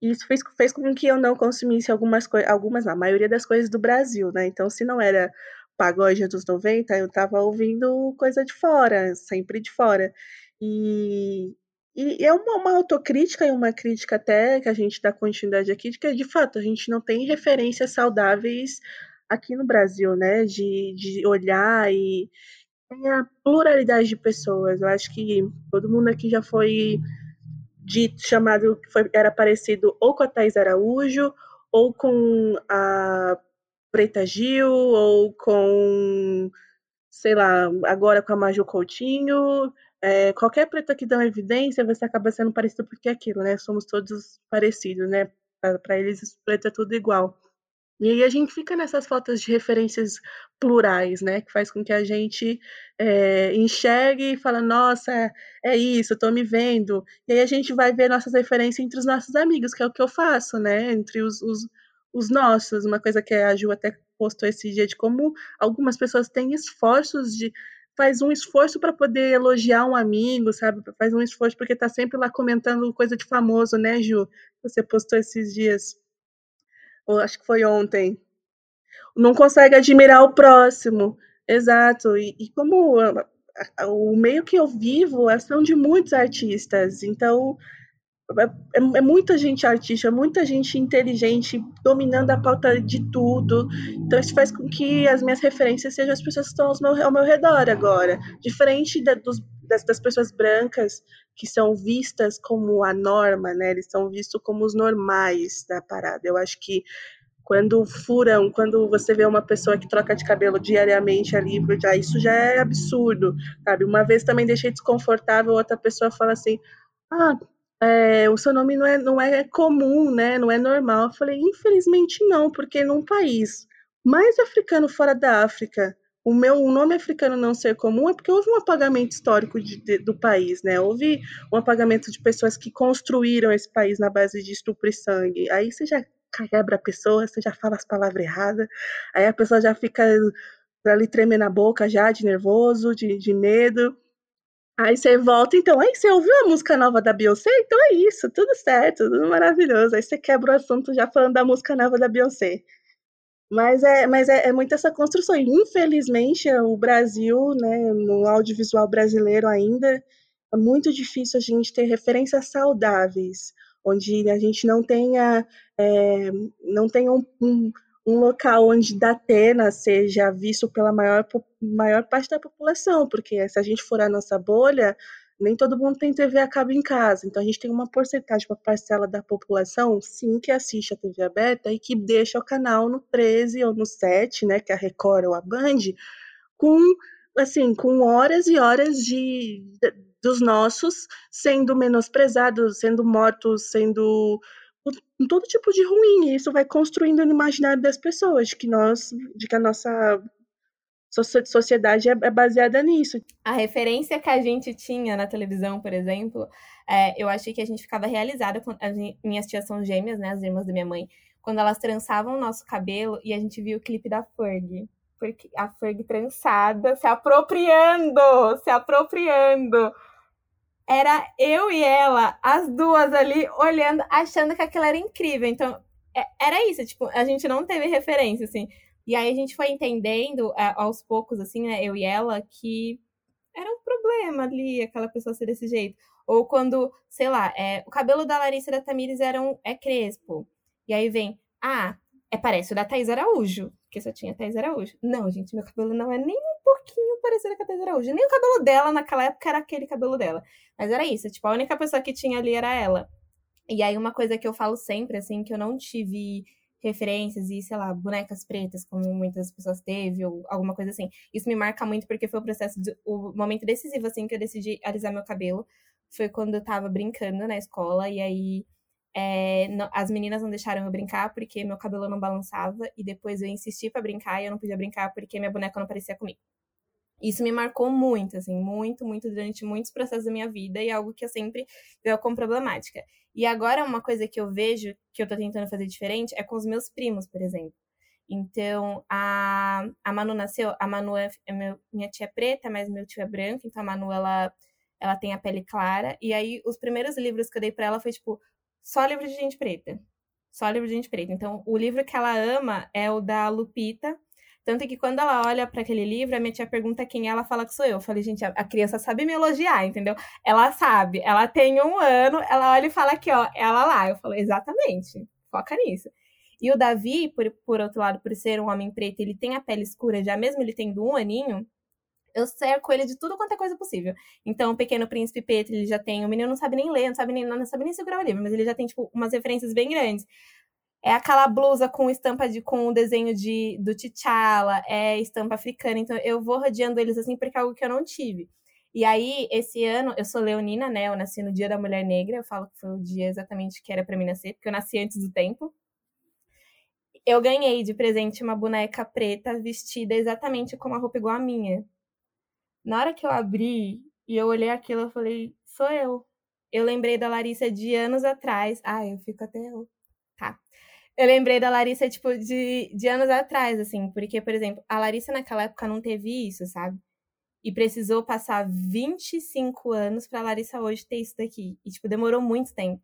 E isso fez, fez com que eu não consumisse algumas coisas, algumas, a maioria das coisas do Brasil, né? Então, se não era pagode dos 90, eu tava ouvindo coisa de fora, sempre de fora. E, e é uma, uma, autocrítica e uma crítica até que a gente dá continuidade aqui, de que de fato a gente não tem referências saudáveis aqui no Brasil, né? De, de olhar e tem a pluralidade de pessoas. Eu acho que todo mundo aqui já foi dito, chamado, foi, era parecido ou com a Thais Araújo, ou com a Preta Gil, ou com, sei lá, agora com a Maju Coutinho. É, qualquer preta que dá uma evidência, você acaba sendo parecido porque é aquilo, né? Somos todos parecidos, né? Para eles, preto é tudo igual. E aí a gente fica nessas fotos de referências plurais, né? Que faz com que a gente é, enxergue e fala, nossa, é isso, tô me vendo. E aí a gente vai ver nossas referências entre os nossos amigos, que é o que eu faço, né? Entre os, os, os nossos. Uma coisa que a Ju até postou esse dia de como algumas pessoas têm esforços de faz um esforço para poder elogiar um amigo, sabe? Faz um esforço porque tá sempre lá comentando coisa de famoso, né, Ju? Você postou esses dias ou acho que foi ontem. Não consegue admirar o próximo. Exato. E, e como a, a, o meio que eu vivo é são de muitos artistas, então é, é, é, muita gente artista, muita gente inteligente, dominando a pauta de tudo. Então, isso faz com que as minhas referências sejam as pessoas que estão ao meu, ao meu redor agora. Diferente da, dos, das, das, pessoas brancas, que são vistas como a norma, né? Eles são vistos como os normais da parada. Eu acho que quando furam, quando você vê uma pessoa que troca de cabelo diariamente ali, já, isso já é absurdo, sabe? Uma vez também deixei desconfortável, outra pessoa fala assim, ah, é, o seu nome não é, não é comum, né? Não é normal. Eu falei, infelizmente não, porque num país mais africano fora da África, o meu o nome africano não ser comum é porque houve um apagamento histórico de, de, do país, né? Houve um apagamento de pessoas que construíram esse país na base de estupro e sangue. Aí você já quebra a pessoa, você já fala as palavras erradas, aí a pessoa já fica ali tremendo na boca já, de nervoso, de, de medo. Aí você volta, então, aí você ouviu a música nova da Beyoncé? Então é isso, tudo certo, tudo maravilhoso. Aí você quebra o assunto já falando da música nova da Beyoncé. Mas é, mas é, é muito essa construção. E, infelizmente, o Brasil, né, no audiovisual brasileiro ainda, é muito difícil a gente ter referências saudáveis, onde a gente não tenha, é, não tenha um, um um local onde Datena seja visto pela maior, maior parte da população, porque se a gente for a nossa bolha, nem todo mundo tem TV a cabo em casa. Então a gente tem uma porcentagem, uma parcela da população, sim, que assiste a TV aberta e que deixa o canal no 13 ou no 7, né, que é a Record ou a Band, com assim, com horas e horas de, de dos nossos sendo menosprezados, sendo mortos, sendo com todo tipo de ruim. E isso vai construindo no imaginário das pessoas de que nós, de que a nossa sociedade é, é baseada nisso. A referência que a gente tinha na televisão, por exemplo, é, eu achei que a gente ficava realizada com as minhas tias são gêmeas, né, as irmãs da minha mãe, quando elas trançavam o nosso cabelo e a gente via o clipe da Ferg. Porque a Ferg trançada, se apropriando, se apropriando era eu e ela, as duas ali, olhando, achando que aquilo era incrível. Então, é, era isso, tipo, a gente não teve referência, assim. E aí a gente foi entendendo a, aos poucos, assim, né, eu e ela, que era um problema ali, aquela pessoa ser desse jeito. Ou quando, sei lá, é, o cabelo da Larissa e da Tamires era um, é crespo. E aí vem, ah, é parece o da Thais Araújo, porque só tinha Thais Araújo. Não, gente, meu cabelo não é nem um pouquinho parecido com a Thais Araújo. Nem o cabelo dela naquela época era aquele cabelo dela. Mas era isso, tipo, a única pessoa que tinha ali era ela. E aí uma coisa que eu falo sempre, assim, que eu não tive referências e, sei lá, bonecas pretas, como muitas pessoas teve, ou alguma coisa assim. Isso me marca muito porque foi o processo, de, o momento decisivo, assim, que eu decidi alisar meu cabelo. Foi quando eu tava brincando na escola, e aí é, não, as meninas não deixaram eu brincar porque meu cabelo não balançava, e depois eu insisti para brincar e eu não podia brincar porque minha boneca não parecia comigo. Isso me marcou muito, assim, muito, muito durante muitos processos da minha vida e algo que eu sempre vejo como problemática. E agora uma coisa que eu vejo que eu tô tentando fazer diferente é com os meus primos, por exemplo. Então, a, a Manu nasceu, a Manu é, é meu, minha tia é preta, mas meu tio é branco, então a Manu, ela, ela tem a pele clara. E aí, os primeiros livros que eu dei pra ela foi, tipo, só livro de gente preta. Só livro de gente preta. Então, o livro que ela ama é o da Lupita, tanto que quando ela olha para aquele livro, a minha tia pergunta quem ela fala que sou eu. Eu falei, gente, a, criança sabe me elogiar, entendeu? Ela sabe, ela tem um ano, ela olha e fala aqui, ó, ela lá. Eu falei, exatamente, foca nisso. E o Davi, por, por outro lado, por ser um homem preto, ele tem a pele escura, já mesmo ele tendo um aninho, eu cerco ele de tudo quanto é coisa possível. Então, o Pequeno Príncipe Pedro, ele já tem. O menino não sabe nem ler, não sabe nem, não sabe nem segurar o livro, mas ele já tem, tipo, umas referências bem grandes é aquela blusa com estampa de com o desenho de do T'Challa, é estampa africana. Então eu vou rodeando eles assim porque é algo que eu não tive. E aí esse ano eu sou leonina, né? Eu nasci no Dia da Mulher Negra. Eu falo que foi o dia exatamente que era para mim nascer, porque eu nasci antes do tempo. Eu ganhei de presente uma boneca preta vestida exatamente com uma roupa igual a minha. Na hora que eu abri e eu olhei aquilo, eu falei: "Sou eu". Eu lembrei da Larissa de anos atrás. Ai, eu fico até. Eu lembrei da Larissa, tipo, de, de anos atrás, assim, porque, por exemplo, a Larissa naquela época não teve isso, sabe? E precisou passar 25 anos pra Larissa hoje ter isso daqui. E, tipo, demorou muito tempo.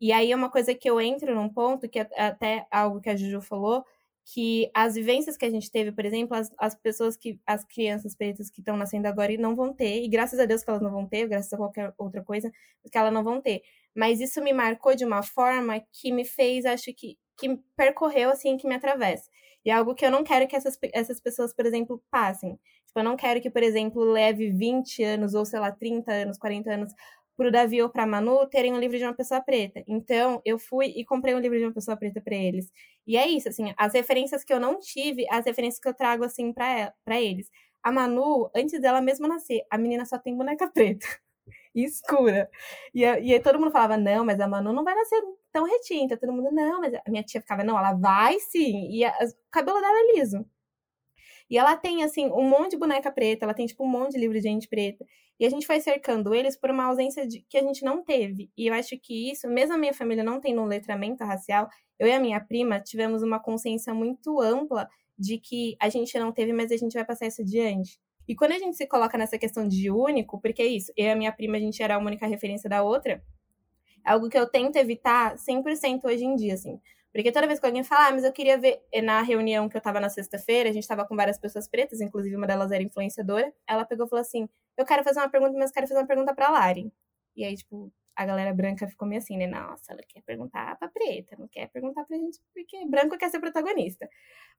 E aí é uma coisa que eu entro num ponto, que é até algo que a Juju falou, que as vivências que a gente teve, por exemplo, as, as pessoas que, as crianças pretas que estão nascendo agora e não vão ter, e graças a Deus que elas não vão ter, graças a qualquer outra coisa, que elas não vão ter. Mas isso me marcou de uma forma que me fez, acho que, que percorreu, assim, que me atravessa. E é algo que eu não quero que essas, essas pessoas, por exemplo, passem. Tipo, eu não quero que, por exemplo, leve 20 anos, ou sei lá, 30 anos, 40 anos, pro Davi ou pra Manu terem um livro de uma pessoa preta. Então, eu fui e comprei um livro de uma pessoa preta para eles. E é isso, assim, as referências que eu não tive, as referências que eu trago, assim, para eles. A Manu, antes dela mesma nascer, a menina só tem boneca preta. escura. E, e aí todo mundo falava, não, mas a Manu não vai nascer tão retinta. Todo mundo, não, mas a minha tia ficava, não, ela vai sim. E a, o cabelo dela é liso. E ela tem, assim, um monte de boneca preta, ela tem, tipo, um monte de livro de gente preta. E a gente foi cercando eles por uma ausência de, que a gente não teve. E eu acho que isso, mesmo a minha família não tendo um letramento racial, eu e a minha prima tivemos uma consciência muito ampla de que a gente não teve, mas a gente vai passar isso adiante. E quando a gente se coloca nessa questão de único, porque é isso, eu e a minha prima, a gente era a única referência da outra, algo que eu tento evitar 100% hoje em dia, assim. Porque toda vez que alguém fala, ah, mas eu queria ver. Na reunião que eu tava na sexta-feira, a gente tava com várias pessoas pretas, inclusive uma delas era influenciadora. Ela pegou e falou assim: Eu quero fazer uma pergunta, mas quero fazer uma pergunta pra Lari. E aí, tipo, a galera branca ficou meio assim, né? Nossa, ela quer perguntar pra preta, não quer perguntar pra gente, porque branco quer ser protagonista.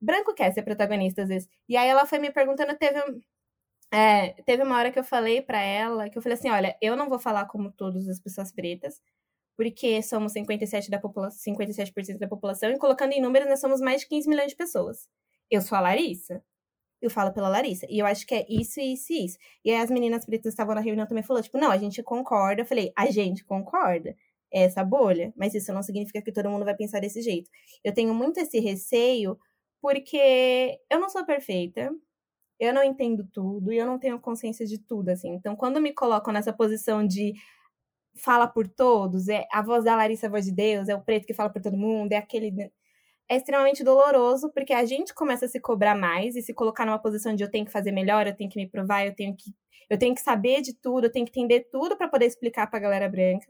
Branco quer ser protagonista às vezes. E aí ela foi me perguntando, teve é, teve uma hora que eu falei para ela, que eu falei assim, olha, eu não vou falar como todas as pessoas pretas, porque somos 57%, da, popula 57 da população, e colocando em números, nós somos mais de 15 milhões de pessoas. Eu sou a Larissa. Eu falo pela Larissa. E eu acho que é isso, isso e isso. E aí as meninas pretas estavam na reunião também falou, tipo, não, a gente concorda. Eu falei, a gente concorda. É essa bolha. Mas isso não significa que todo mundo vai pensar desse jeito. Eu tenho muito esse receio, porque eu não sou perfeita eu não entendo tudo e eu não tenho consciência de tudo, assim. Então, quando me colocam nessa posição de fala por todos, é a voz da Larissa, a voz de Deus, é o preto que fala por todo mundo, é aquele. Né, é extremamente doloroso, porque a gente começa a se cobrar mais e se colocar numa posição de eu tenho que fazer melhor, eu tenho que me provar, eu tenho que, eu tenho que saber de tudo, eu tenho que entender tudo para poder explicar para a galera branca.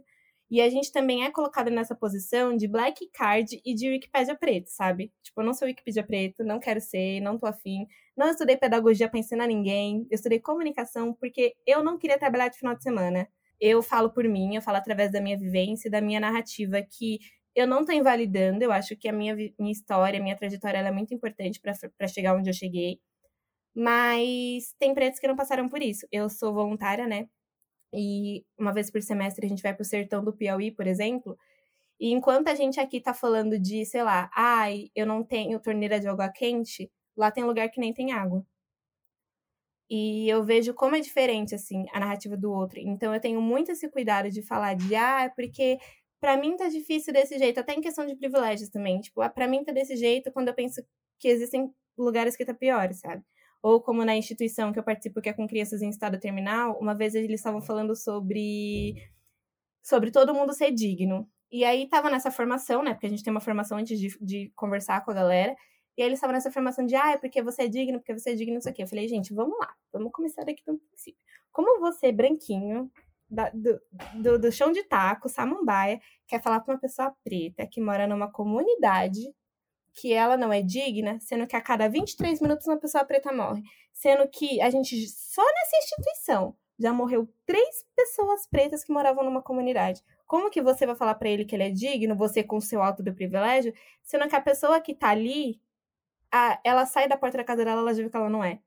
E a gente também é colocada nessa posição de black card e de Wikipédia preto, sabe? Tipo, eu não sou Wikipedia preto, não quero ser, não tô afim. Não estudei pedagogia para ensinar ninguém. Eu estudei comunicação porque eu não queria trabalhar de final de semana. Eu falo por mim, eu falo através da minha vivência, da minha narrativa, que eu não tô invalidando. Eu acho que a minha, minha história, a minha trajetória é muito importante para chegar onde eu cheguei. Mas tem pretos que não passaram por isso. Eu sou voluntária, né? E uma vez por semestre a gente vai pro sertão do Piauí, por exemplo. E enquanto a gente aqui tá falando de, sei lá, ai, eu não tenho torneira de água quente, lá tem lugar que nem tem água. E eu vejo como é diferente, assim, a narrativa do outro. Então eu tenho muito esse cuidado de falar de, ah, é porque para mim tá difícil desse jeito, até em questão de privilégios também. Tipo, ah, pra mim tá desse jeito quando eu penso que existem lugares que tá pior, sabe? ou como na instituição que eu participo, que é com crianças em estado terminal, uma vez eles estavam falando sobre sobre todo mundo ser digno. E aí tava nessa formação, né? Porque a gente tem uma formação antes de, de conversar com a galera. E aí eles estavam nessa formação de, ah, é porque você é digno, porque você é digno, isso aqui. Eu falei, gente, vamos lá, vamos começar daqui do princípio. Como você, branquinho, da, do, do, do chão de taco, samambaia, quer falar com uma pessoa preta que mora numa comunidade que ela não é digna, sendo que a cada 23 minutos uma pessoa preta morre. Sendo que a gente, só nessa instituição, já morreu três pessoas pretas que moravam numa comunidade. Como que você vai falar para ele que ele é digno, você com o seu alto do privilégio, sendo que a pessoa que tá ali, a, ela sai da porta da casa dela, ela já viu que ela não é.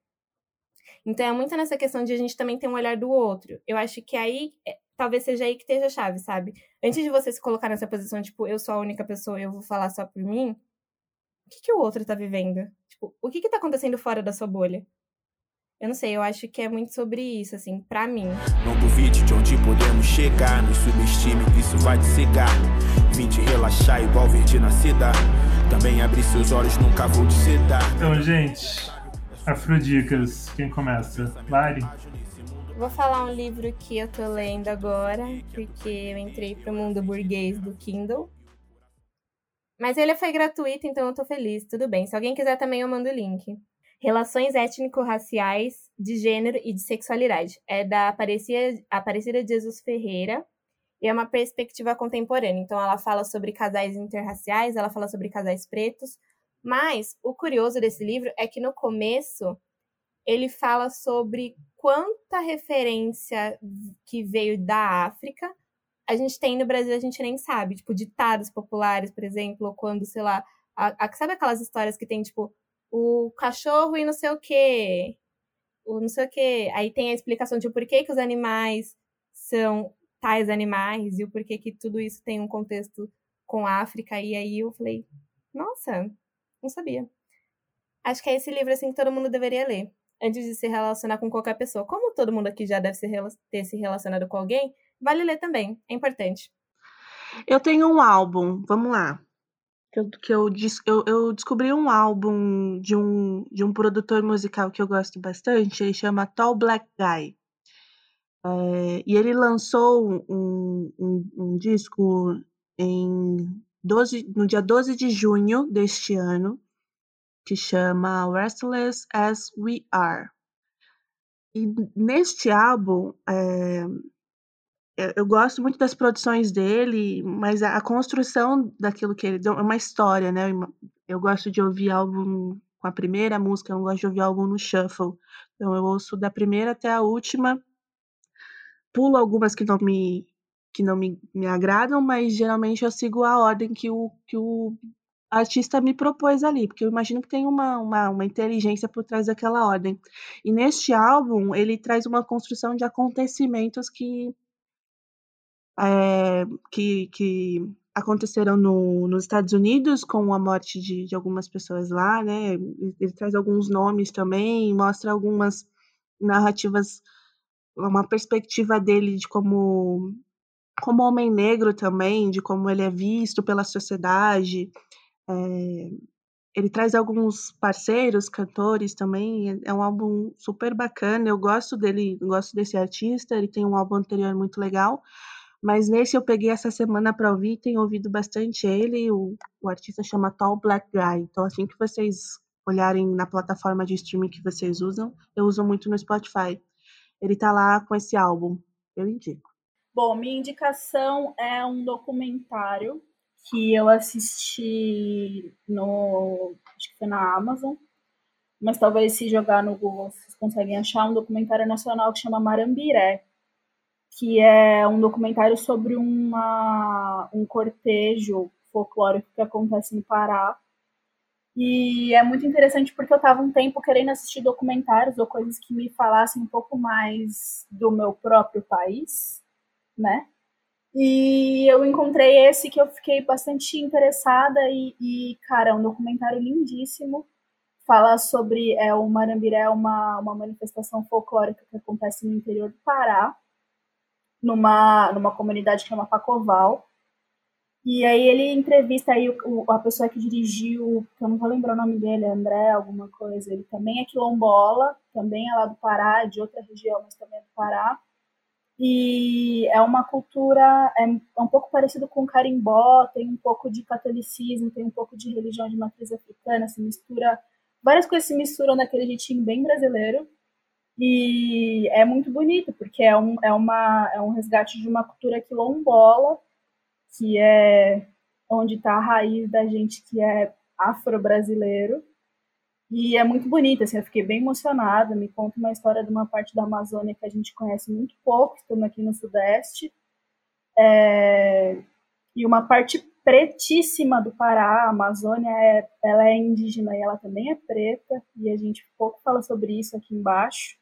Então é muito nessa questão de a gente também ter um olhar do outro. Eu acho que aí, é, talvez seja aí que esteja a chave, sabe? Antes de você se colocar nessa posição, tipo, eu sou a única pessoa, eu vou falar só por mim, o que, que o outro tá vivendo? Tipo, o que que tá acontecendo fora da sua bolha? Eu não sei, eu acho que é muito sobre isso, assim, para mim. Não duvide de onde podemos chegar, nos subestime, isso vai te cegar. Vim te relaxar igual verde na seda. Também abrir seus olhos, nunca vou te sedar. Então, gente, Afrodicas, quem começa? Lari? Vou falar um livro que eu tô lendo agora, porque eu entrei pro mundo burguês do Kindle. Mas ele foi gratuito, então eu tô feliz, tudo bem. Se alguém quiser também, eu mando o link. Relações étnico-raciais, de gênero e de sexualidade. É da Aparecida, Aparecida Jesus Ferreira e é uma perspectiva contemporânea. Então, ela fala sobre casais interraciais, ela fala sobre casais pretos. Mas o curioso desse livro é que no começo ele fala sobre quanta referência que veio da África a gente tem no Brasil, a gente nem sabe, tipo, ditados populares, por exemplo, quando, sei lá, a, a, sabe aquelas histórias que tem, tipo, o cachorro e não sei o quê, o não sei o quê, aí tem a explicação de o porquê que os animais são tais animais e o porquê que tudo isso tem um contexto com a África, e aí eu falei, nossa, não sabia. Acho que é esse livro, assim, que todo mundo deveria ler, antes de se relacionar com qualquer pessoa. Como todo mundo aqui já deve ter se relacionado com alguém, Vale ler também, é importante. Eu tenho um álbum, vamos lá. Eu, que eu, eu, eu, descobri um álbum de um, de um produtor musical que eu gosto bastante, ele chama Tall Black Guy. É, e ele lançou um, um, um, disco em 12, no dia 12 de junho deste ano, que chama Restless as We Are. E neste álbum, é, eu gosto muito das produções dele, mas a, construção daquilo que ele deu é uma história, né? Eu gosto de ouvir álbum com a primeira música, eu não gosto de ouvir álbum no shuffle. Então eu ouço da primeira até a última, pulo algumas que não me que não me, me agradam, mas geralmente eu sigo a ordem que o, que o artista me propôs ali, porque eu imagino que tem uma, uma, uma inteligência por trás daquela ordem. E neste álbum, ele traz uma construção de acontecimentos que é, que, que aconteceram no, nos Estados Unidos com a morte de, de algumas pessoas lá, né? Ele traz alguns nomes também, mostra algumas narrativas, uma perspectiva dele de como como homem negro também, de como ele é visto pela sociedade. É, ele traz alguns parceiros, cantores também. É um álbum super bacana. Eu gosto dele, gosto desse artista. Ele tem um álbum anterior muito legal. Mas nesse eu peguei essa semana para ouvir, tenho ouvido bastante ele. O, o artista chama Tall Black Guy. Então, assim que vocês olharem na plataforma de streaming que vocês usam, eu uso muito no Spotify. Ele tá lá com esse álbum. Eu indico. Bom, minha indicação é um documentário que eu assisti no. Acho que foi na Amazon, mas talvez se jogar no Google vocês conseguem achar um documentário nacional que chama Marambiré, que é um documentário sobre uma, um cortejo folclórico que acontece no Pará. E é muito interessante porque eu estava um tempo querendo assistir documentários ou coisas que me falassem um pouco mais do meu próprio país, né? E eu encontrei esse que eu fiquei bastante interessada e, e cara, é um documentário lindíssimo. Fala sobre é, o Marambiré, uma, uma manifestação folclórica que acontece no interior do Pará, numa, numa comunidade que chama Pacoval. E aí ele entrevista aí o, a pessoa que dirigiu, que eu não vou lembrar o nome dele, André, alguma coisa. Ele também é quilombola, também é lá do Pará, de outra região, mas também é do Pará. E é uma cultura, é, é um pouco parecido com o carimbó, tem um pouco de catolicismo, tem um pouco de religião de matriz africana, se mistura, várias coisas se misturam naquele jeitinho bem brasileiro. E é muito bonito, porque é um, é uma, é um resgate de uma cultura quilombola, que é onde está a raiz da gente que é afro-brasileiro. E é muito bonita, assim, eu fiquei bem emocionada. Me conta uma história de uma parte da Amazônia que a gente conhece muito pouco, estando aqui no Sudeste. É... E uma parte pretíssima do Pará, a Amazônia, é, ela é indígena e ela também é preta, e a gente pouco fala sobre isso aqui embaixo.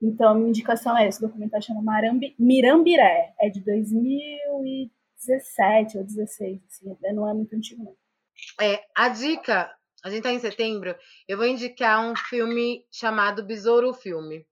Então, a minha indicação é esse, documentário chama Marambi, Mirambiré, é de 2017 ou 2016, assim, não é muito antigo, não. É, a dica a gente está em setembro, eu vou indicar um filme chamado Besouro Filme.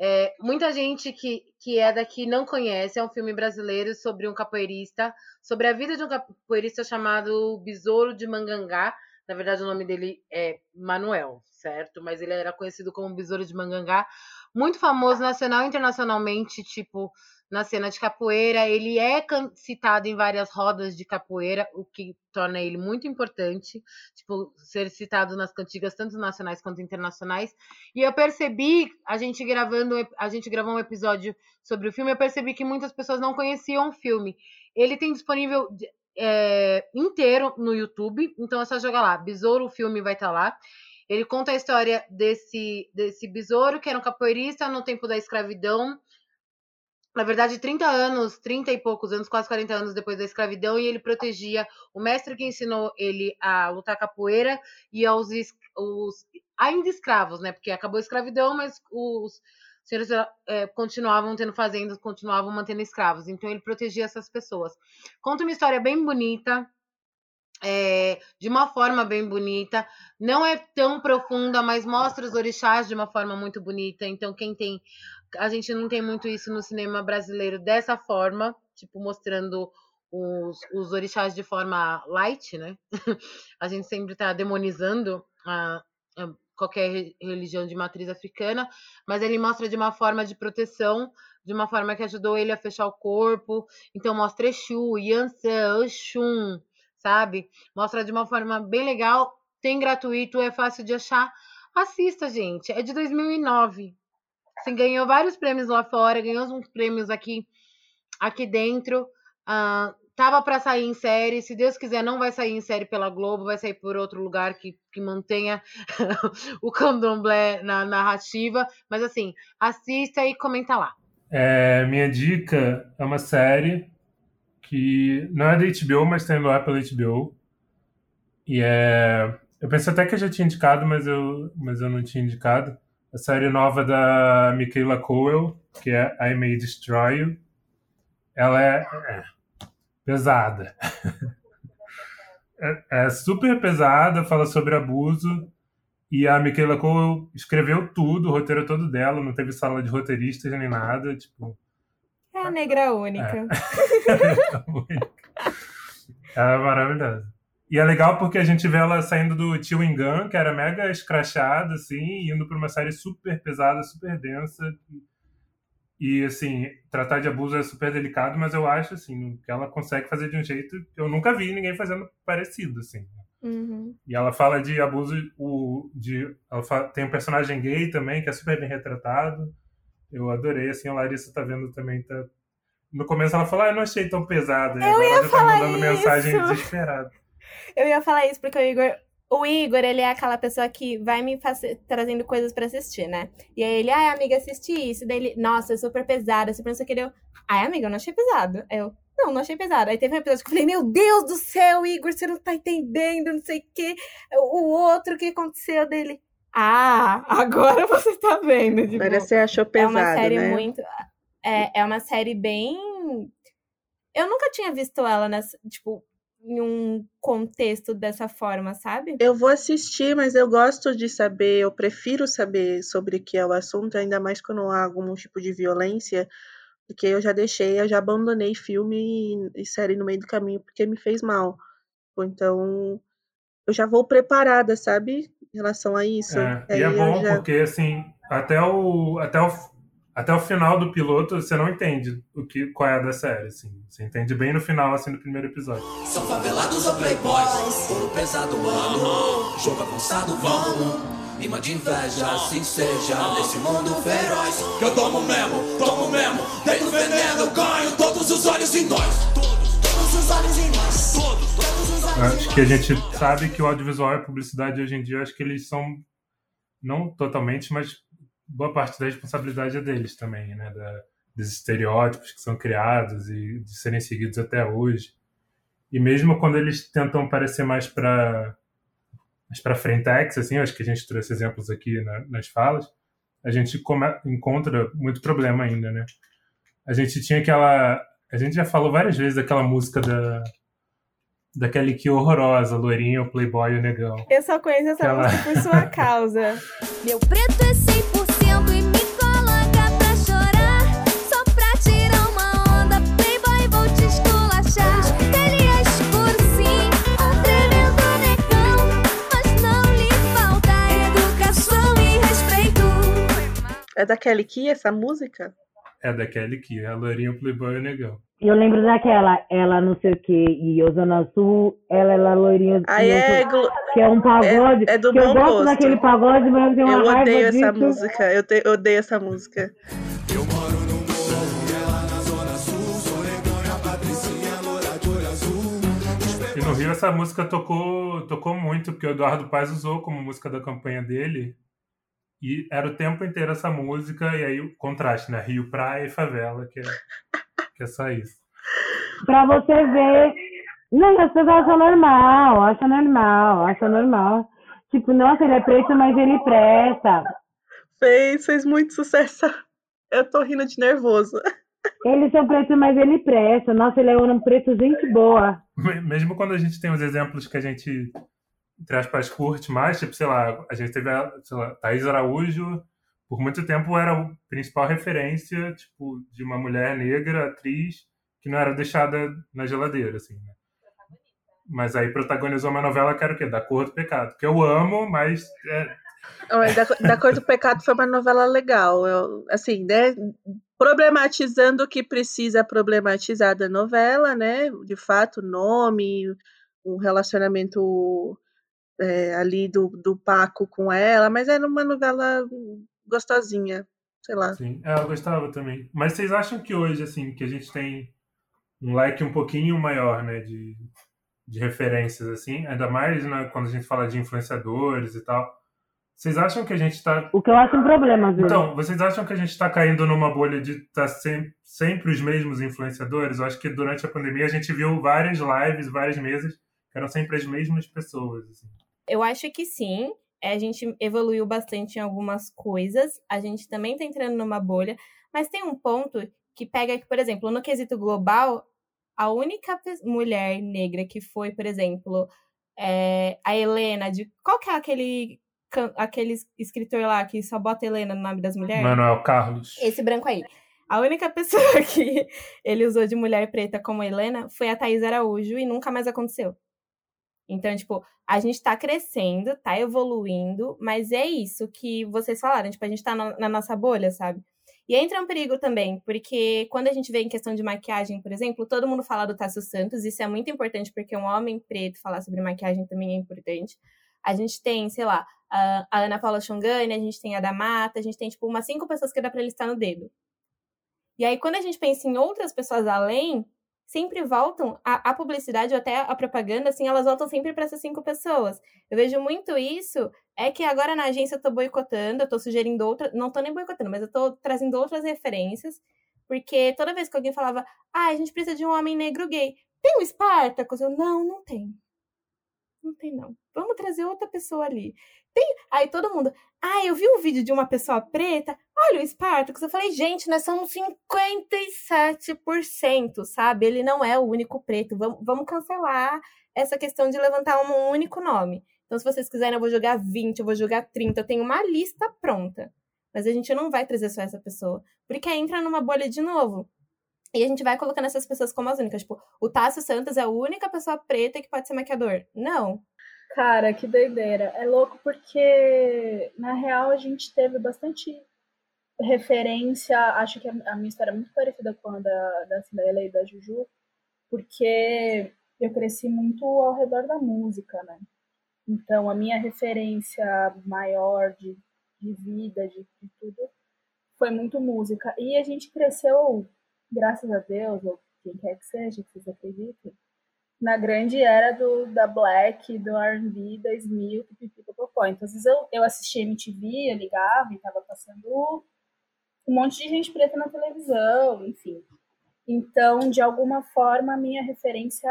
É, muita gente que, que é daqui não conhece, é um filme brasileiro sobre um capoeirista, sobre a vida de um capoeirista chamado Besouro de Mangangá. Na verdade, o nome dele é Manuel, certo? Mas ele era conhecido como Besouro de Mangangá. Muito famoso nacional e internacionalmente, tipo, na cena de capoeira. Ele é citado em várias rodas de capoeira, o que torna ele muito importante, tipo, ser citado nas cantigas tanto nacionais quanto internacionais. E eu percebi, a gente gravando, a gente gravou um episódio sobre o filme, eu percebi que muitas pessoas não conheciam o filme. Ele tem disponível é, inteiro no YouTube, então é só jogar lá. Besouro, o filme vai estar tá lá. Ele conta a história desse, desse besouro, que era um capoeirista no tempo da escravidão, na verdade, 30 anos, 30 e poucos anos, quase 40 anos depois da escravidão, e ele protegia o mestre que ensinou ele a lutar capoeira e aos os, ainda escravos, né? Porque acabou a escravidão, mas os senhores é, continuavam tendo fazendas, continuavam mantendo escravos. Então ele protegia essas pessoas. Conta uma história bem bonita, é, de uma forma bem bonita. Não é tão profunda, mas mostra os orixás de uma forma muito bonita. Então, quem tem a gente não tem muito isso no cinema brasileiro dessa forma, tipo, mostrando os, os orixás de forma light, né? a gente sempre está demonizando a, a qualquer religião de matriz africana, mas ele mostra de uma forma de proteção, de uma forma que ajudou ele a fechar o corpo. Então mostra Exu, Yansan, Oxum, sabe? Mostra de uma forma bem legal, tem gratuito, é fácil de achar. Assista, gente. É de 2009. Assim, ganhou vários prêmios lá fora, ganhou uns prêmios aqui, aqui dentro. Uh, tava para sair em série. Se Deus quiser, não vai sair em série pela Globo, vai sair por outro lugar que, que mantenha o candomblé na narrativa. Mas assim, assista e comenta lá. É, minha dica é uma série que não é da HBO, mas tem lá pela HBO. E é. Eu pensei até que eu já tinha indicado, mas eu, mas eu não tinha indicado a série nova da Michaela Coel, que é I May Destroy You. Ela é, é pesada. é, é, super pesada, fala sobre abuso. E a Michaela Coel escreveu tudo, o roteiro todo dela, não teve sala de roteiristas nem nada. Tipo, é a negra única. É. Ela é maravilhosa. E é legal porque a gente vê ela saindo do Chewing Gun, que era mega escrachada, assim, indo para uma série super pesada, super densa. E, assim, tratar de abuso é super delicado, mas eu acho, assim, que ela consegue fazer de um jeito que eu nunca vi ninguém fazendo parecido, assim. Uhum. E ela fala de abuso, o, de, ela fala, tem um personagem gay também, que é super bem retratado. Eu adorei, assim, a Larissa tá vendo também, tá no começo ela falou, ah, eu não achei tão pesado. E Eu agora ia ela já tá falar mandando mensagem isso. desesperada. Eu ia falar isso porque o Igor. O Igor, ele é aquela pessoa que vai me trazendo coisas pra assistir, né? E aí ele, ai, amiga, assisti isso. Daí ele, nossa, é super pesado, super não sei o que. Daí Eu, ai, amiga, eu não achei pesado. Eu, não, não achei pesado. Aí teve um episódio que eu falei, meu Deus do céu, Igor, você não tá entendendo, não sei o que. O outro, o que aconteceu dele? Ah, agora você tá vendo. Tipo, Agora você achou é pesado, uma série né? muito. É, é uma série bem. Eu nunca tinha visto ela nessa, tipo, em um contexto dessa forma, sabe? Eu vou assistir, mas eu gosto de saber, eu prefiro saber sobre o que é o assunto, ainda mais quando há algum tipo de violência, porque eu já deixei, eu já abandonei filme e, e série no meio do caminho porque me fez mal. Ou Então, eu já vou preparada, sabe? Em relação a isso. É, e é bom já- porque, assim, até o, até, o, até o final do piloto, você não entende o que, qual é a da série, assim. Você entende bem no final, assim, do primeiro episódio. São favelados ou playboys, pesado, mano. Jogo avançado, vamos. Rima de inveja, assim seja. Nesse mundo feroz, que eu tomo mesmo, tomo mesmo. Veneno, ganho todos os olhos em nós. Todos, todos os olhos em nós. Todos, todos os olhos em Acho que a gente sabe que o audiovisual e a publicidade hoje em dia, acho que eles são, não totalmente, mas boa parte da responsabilidade é deles também, né? Da, dos estereótipos que são criados e de serem seguidos até hoje. E mesmo quando eles tentam parecer mais para mais para frentex, assim, acho que a gente trouxe exemplos aqui na- nas falas, a gente come- encontra muito problema ainda, né? A gente tinha aquela, a gente já falou várias vezes daquela música da daquele que horrorosa, loirinha, o playboy e o negão. Eu só conheço essa Aquela- música por sua causa. Meu preto é 100% É da Kelly Key essa música? É daquele que a loirinha, playboy o negão. E eu lembro daquela, ela não sei o que, e eu Zona Sul, ela é lá loirinha. Aí não sei- é, glo- Que é um pagode. é do que eu bom gosto gosto. daquele pagode, mas eu tenho uma eu odeio essa disso. música. Eu, te- eu odeio essa música. Eu moro no morro e ela na zona sul. Sou negão e a Patricinha loura de olho azul. E no Rio essa música tocou, tocou muito, porque o Eduardo Paz usou como música da campanha dele. E era o tempo inteiro essa música, e aí o contraste, né? Rio, praia e favela, que é, que é só isso. Pra você ver. Não, as pessoas acham normal, acham normal, acham normal. Tipo, nossa, ele é preto, mas ele presta. Fez, fez muito sucesso. Eu tô rindo de nervoso. Eles são pretos, mas ele presta. Nossa, ele é um preto, gente boa. Me- Mesmo quando a gente tem os exemplos que a gente, entre aspas, curte mais, tipo, sei lá, a gente teve a, lá, Thaís Araújo, por muito tempo era a principal referência, tipo, de uma mulher negra, atriz, que não era deixada na geladeira, assim, né? Mas aí protagonizou uma novela que era o quê? Da Cor do Pecado, que eu amo, mas é, da, da Cor do Pecado foi uma novela legal. Eu, assim, né? Problematizando o que precisa problematizar da novela, né? De fato, nome, um relacionamento é, ali do, do Paco com ela, mas era uma novela gostosinha, sei lá. Sim, é, eu gostava também. Mas vocês acham que hoje, assim, que a gente tem um leque um pouquinho maior, né, de, de referências, assim, ainda mais né, quando a gente fala de influenciadores e tal, vocês acham que a gente tá... O que eu acho um problema, vezes. Então, vocês acham que a gente tá caindo numa bolha de estar tá sempre, sempre os mesmos influenciadores? Eu acho que durante a pandemia a gente viu várias lives, várias mesas, que eram sempre as mesmas pessoas, assim. Eu acho que sim. É, A gente evoluiu bastante em algumas coisas. A gente também tá entrando numa bolha. Mas tem um ponto que pega que, por exemplo, no quesito global, a única mulher negra que foi, por exemplo, é, a Helena de. Qual que é aquele, aquele escritor lá que só bota Helena no nome das mulheres? Manuel Carlos. Esse branco aí. A única pessoa que ele usou de mulher preta como Helena foi a Thaís Araújo e nunca mais aconteceu. Então, tipo, a gente tá crescendo, tá evoluindo, mas é isso que vocês falaram, tipo, a gente tá na, na nossa bolha, sabe? E entra um perigo também, porque quando a gente vê em questão de maquiagem, por exemplo, todo mundo fala do Tasso Santos, isso é muito importante, porque um homem preto falar sobre maquiagem também é importante. A gente tem, sei lá, a, Ana Paula Xongani, a gente tem a da Mata, a gente tem, tipo, umas cinco pessoas que dá pra listar no dedo. E aí, quando a gente pensa em outras pessoas além, sempre voltam a, a publicidade ou até a propaganda, assim, elas voltam sempre para essas cinco pessoas. Eu vejo muito isso, é que agora na agência eu tô boicotando, eu tô sugerindo outra, não tô nem boicotando, mas eu tô trazendo outras referências, porque toda vez que alguém falava, ah, a gente precisa de um homem negro gay, tem o Spartacus? Eu, não, não tem. Não tem, não. Vamos trazer outra pessoa ali. Tem... Aí todo mundo, ah, eu vi um vídeo de uma pessoa preta, olha o Spartacus. Eu falei, gente, nós somos 57%, sabe? Ele não é o único preto. Vamos, vamos cancelar essa questão de levantar um único nome. Então, se vocês quiserem, eu vou jogar 20, eu vou jogar 30. Eu tenho uma lista pronta. Mas a gente não vai trazer só essa pessoa. Porque entra numa bolha de novo. E a gente vai colocando essas pessoas como as únicas. Tipo, o Tássio Santos é a única pessoa preta que pode ser maquiador. Não. Cara, que doideira. É louco porque, na real, a gente teve bastante referência. Acho que a minha história é muito parecida com a da, da Cinderela e da Juju, porque eu cresci muito ao redor da música, né? Então, a minha referência maior de, de vida, de, de tudo, foi muito música. E a gente cresceu, graças a Deus, ou quem quer que seja, que vocês acreditem, na grande era do, da Black, do R&B, da Smil, pipipipopopó. Então, às vezes eu, eu assistia MTV, eu ligava e tava passando um monte de gente preta na televisão, enfim. Então, de alguma forma, a minha referência,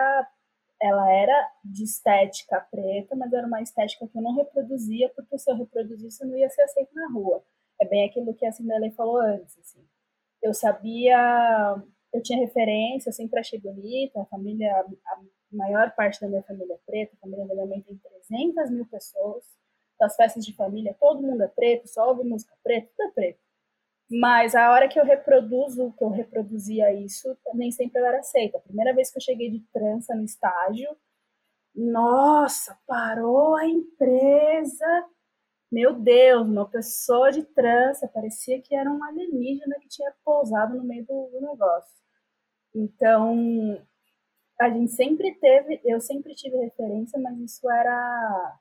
ela era de estética preta, mas era uma estética que eu não reproduzia, porque se eu reproduzisse, eu não ia ser aceita na rua. É bem aquilo que a Cinderela falou antes, assim. Eu sabia, eu tinha referência, eu sempre achei bonita, a família, a maior parte da minha família é preta, a família da minha mãe tem 300 mil pessoas, das festas de família, todo mundo é preto, só ouve música preta, tudo é preto. Mas a hora que eu reproduzo, que eu reproduzia isso, nem sempre eu era aceita. A primeira vez que eu cheguei de trança no estágio, nossa, parou a empresa. Meu Deus, uma pessoa de trança, parecia que era um alienígena que tinha pousado no meio do, do negócio. Então, a gente sempre teve, eu sempre tive referência, mas isso era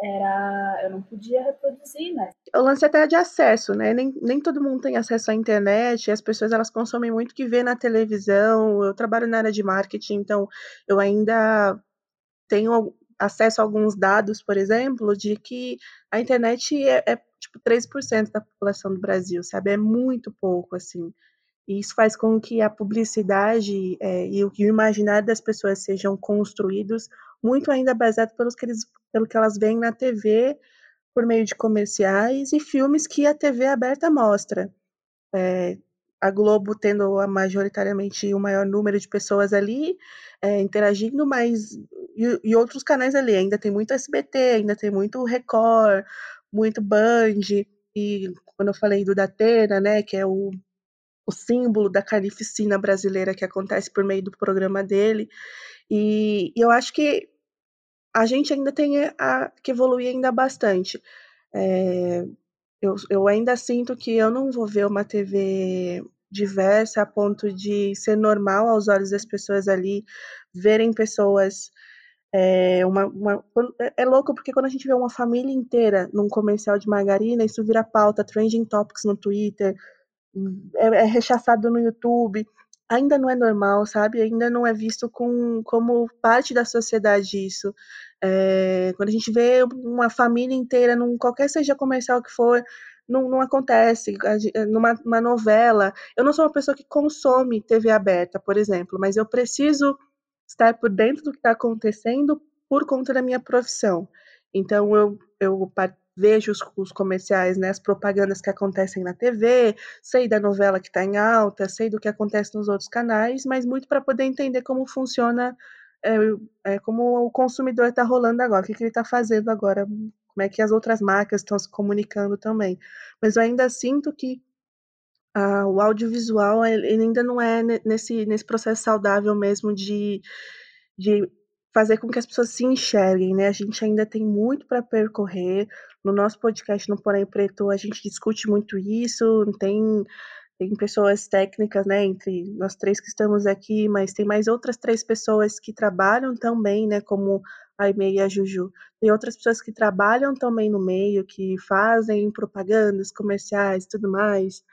era eu não podia reproduzir, né? O lance até é de acesso, né? Nem, nem todo mundo tem acesso à internet, as pessoas elas consomem muito o que vê na televisão. Eu trabalho na área de marketing, então eu ainda tenho acesso a alguns dados, por exemplo, de que a internet é, é tipo 3% da população do Brasil, sabe? É muito pouco, assim. E isso faz com que a publicidade é, e o imaginário das pessoas sejam construídos muito ainda baseado pelos que eles, pelo que elas veem na TV, por meio de comerciais e filmes que a TV aberta mostra. É, a Globo tendo a, majoritariamente o maior número de pessoas ali é, interagindo, mas e, e, outros canais ali ainda tem muito SBT, ainda tem muito Record, muito Band e quando eu falei do Datena, né, que é o o símbolo da carnificina brasileira que acontece por meio do programa dele. E, e eu acho que a gente ainda tem a, que evoluir ainda bastante. É, eu, eu ainda sinto que eu não vou ver uma TV diversa a ponto de ser normal aos olhos das pessoas ali verem pessoas é, uma, uma, é, é louco porque quando a gente vê uma família inteira num comercial de margarina, isso vira pauta, trending topics no Twitter, é, é rechaçado no YouTube, ainda não é normal, sabe? Ainda não é visto com, como parte da sociedade isso. É, quando a gente vê uma família inteira, num, qualquer seja comercial que for, não, não acontece. Numa, numa novela, eu não sou uma pessoa que consome TV aberta, por exemplo, mas eu preciso estar por dentro do que está acontecendo por conta da minha profissão. Então, eu, eu vejo os, os, comerciais, né, as propagandas que acontecem na TV, sei da novela que está em alta, sei do que acontece nos outros canais, mas muito para poder entender como funciona, é, é, como o consumidor está rolando agora, o que, que ele está fazendo agora, como é que as outras marcas estão se comunicando também. Mas eu ainda sinto que ah, o audiovisual ainda não é nesse, nesse processo saudável mesmo de, de fazer com que as pessoas se enxerguem, né? A gente ainda tem muito para percorrer. No nosso podcast no Porém Preto, a gente discute muito isso, tem tem pessoas técnicas, né, entre nós três que estamos aqui, mas tem mais outras três pessoas que trabalham também, né, como a Aimee e a Juju. Tem outras pessoas que trabalham também no meio, que fazem propagandas comerciais tudo mais.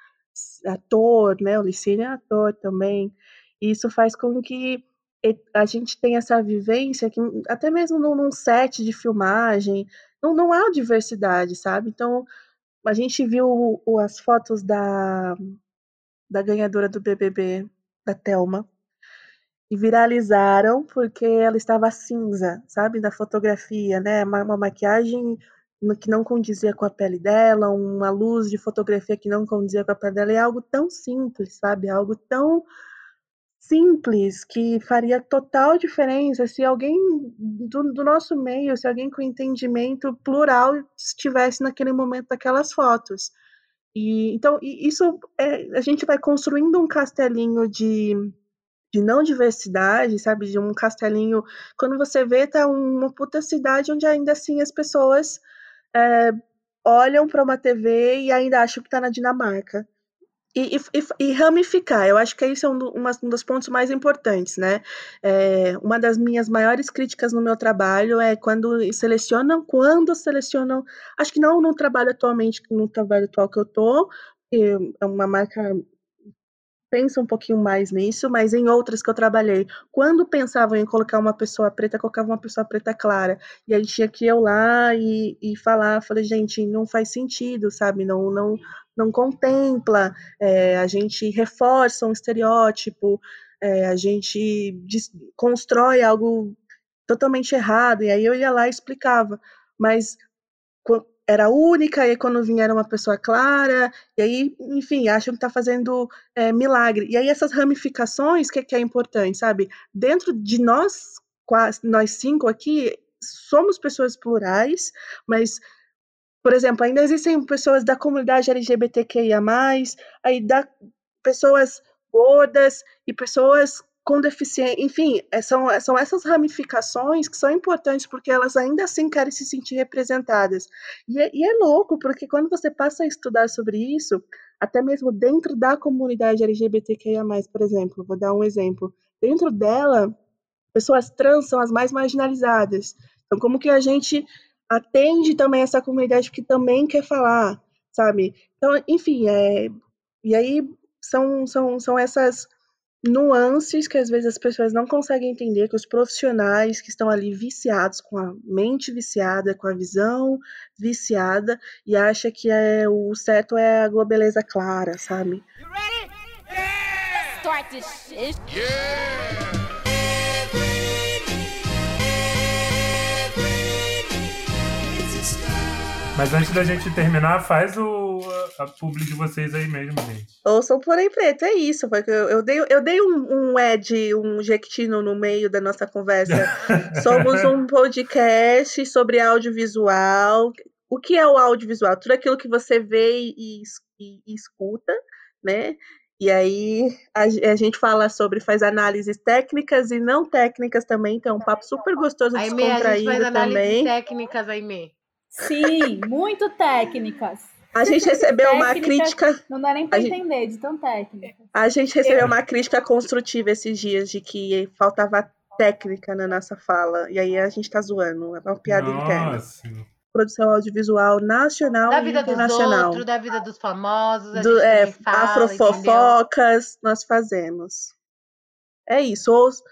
ator, né? O Licínio é ator também. E isso faz com que a gente tenha essa vivência que até mesmo num, set de filmagem não, não há diversidade, sabe? Então a gente viu as fotos da, da ganhadora do BBB, da Thelma, e viralizaram porque ela estava cinza, sabe, da fotografia, né? Uma, uma maquiagem que não condizia com a pele dela, uma luz de fotografia que não condizia com a pele dela, é algo tão simples, sabe? Algo tão simples que faria total diferença se alguém do, do nosso meio, se alguém com entendimento plural estivesse naquele momento daquelas fotos. E então e isso é, a gente vai construindo um castelinho de de não diversidade, sabe? De um castelinho. Quando você vê, tá uma puta cidade onde ainda assim as pessoas é, olham para uma TV e ainda acham que tá na Dinamarca. E, e- e- ramificar, eu acho que esse é um, uma- um dos pontos mais importantes, né? É, uma das minhas maiores críticas no meu trabalho é quando selecionam, quando selecionam, acho que não no trabalho atualmente, no trabalho atual que eu tô, é uma marca pensa um pouquinho mais nisso, mas em outras que eu trabalhei, quando pensavam em colocar uma pessoa preta, colocavam uma pessoa preta clara. E aí tinha que eu lá e, e falar, falei, gente, não faz sentido, sabe? Não, não, não contempla, é, a gente reforça um estereótipo, é, a gente constrói algo totalmente errado. E aí eu ia lá e explicava. Mas era única, e quando vinha era uma pessoa clara, e aí, enfim, acham que está fazendo é, milagre. E aí essas ramificações, que, que é importante, sabe? Dentro de nós, nós cinco aqui, somos pessoas plurais, mas, por exemplo, ainda existem pessoas da comunidade LGBTQIA+, aí da pessoas gordas e pessoas com deficiência, enfim, é, são, são essas ramificações que são importantes porque elas ainda assim querem se sentir representadas. E é, e é louco, porque quando você passa a estudar sobre isso, até mesmo dentro da comunidade LGBTQIA+, por exemplo, vou dar um exemplo, dentro dela, pessoas trans são as mais marginalizadas. Então, como que a gente atende também essa comunidade que também quer falar, sabe? Então, enfim, é, e aí são, são, são essas nuances que às vezes as pessoas não conseguem entender, que os profissionais que estão ali viciados, com a mente viciada, com a visão viciada, e acha que é, o certo é a globeleza clara, sabe? Start this shit. Mas antes da gente terminar, faz o, a, a publi de vocês aí mesmo, gente. Ouçam Porém Preto, é isso. Porque eu, eu dei, eu dei um, um Ed, um Jequitino no meio da nossa conversa. Somos um podcast sobre audiovisual. O que é o audiovisual? Tudo aquilo que você vê e, e- e escuta, né? E aí a, a gente fala sobre, faz análises técnicas e não técnicas também, então é um papo super gostoso, a gente descontraído faz análises também. técnicas, Aimee. Sim, muito técnicas. A gente recebeu uma crítica. Não dá nem pra a gente- entender de tão técnica. A gente recebeu uma crítica construtiva esses dias de que faltava técnica na nossa fala. E aí a gente tá zoando. É uma piada interna. Nossa. Produção audiovisual nacional Da e vida dos internacional. outros, da vida dos famosos, Do, é, entendeu? afrofofocas, nós fazemos. É isso. Ouç-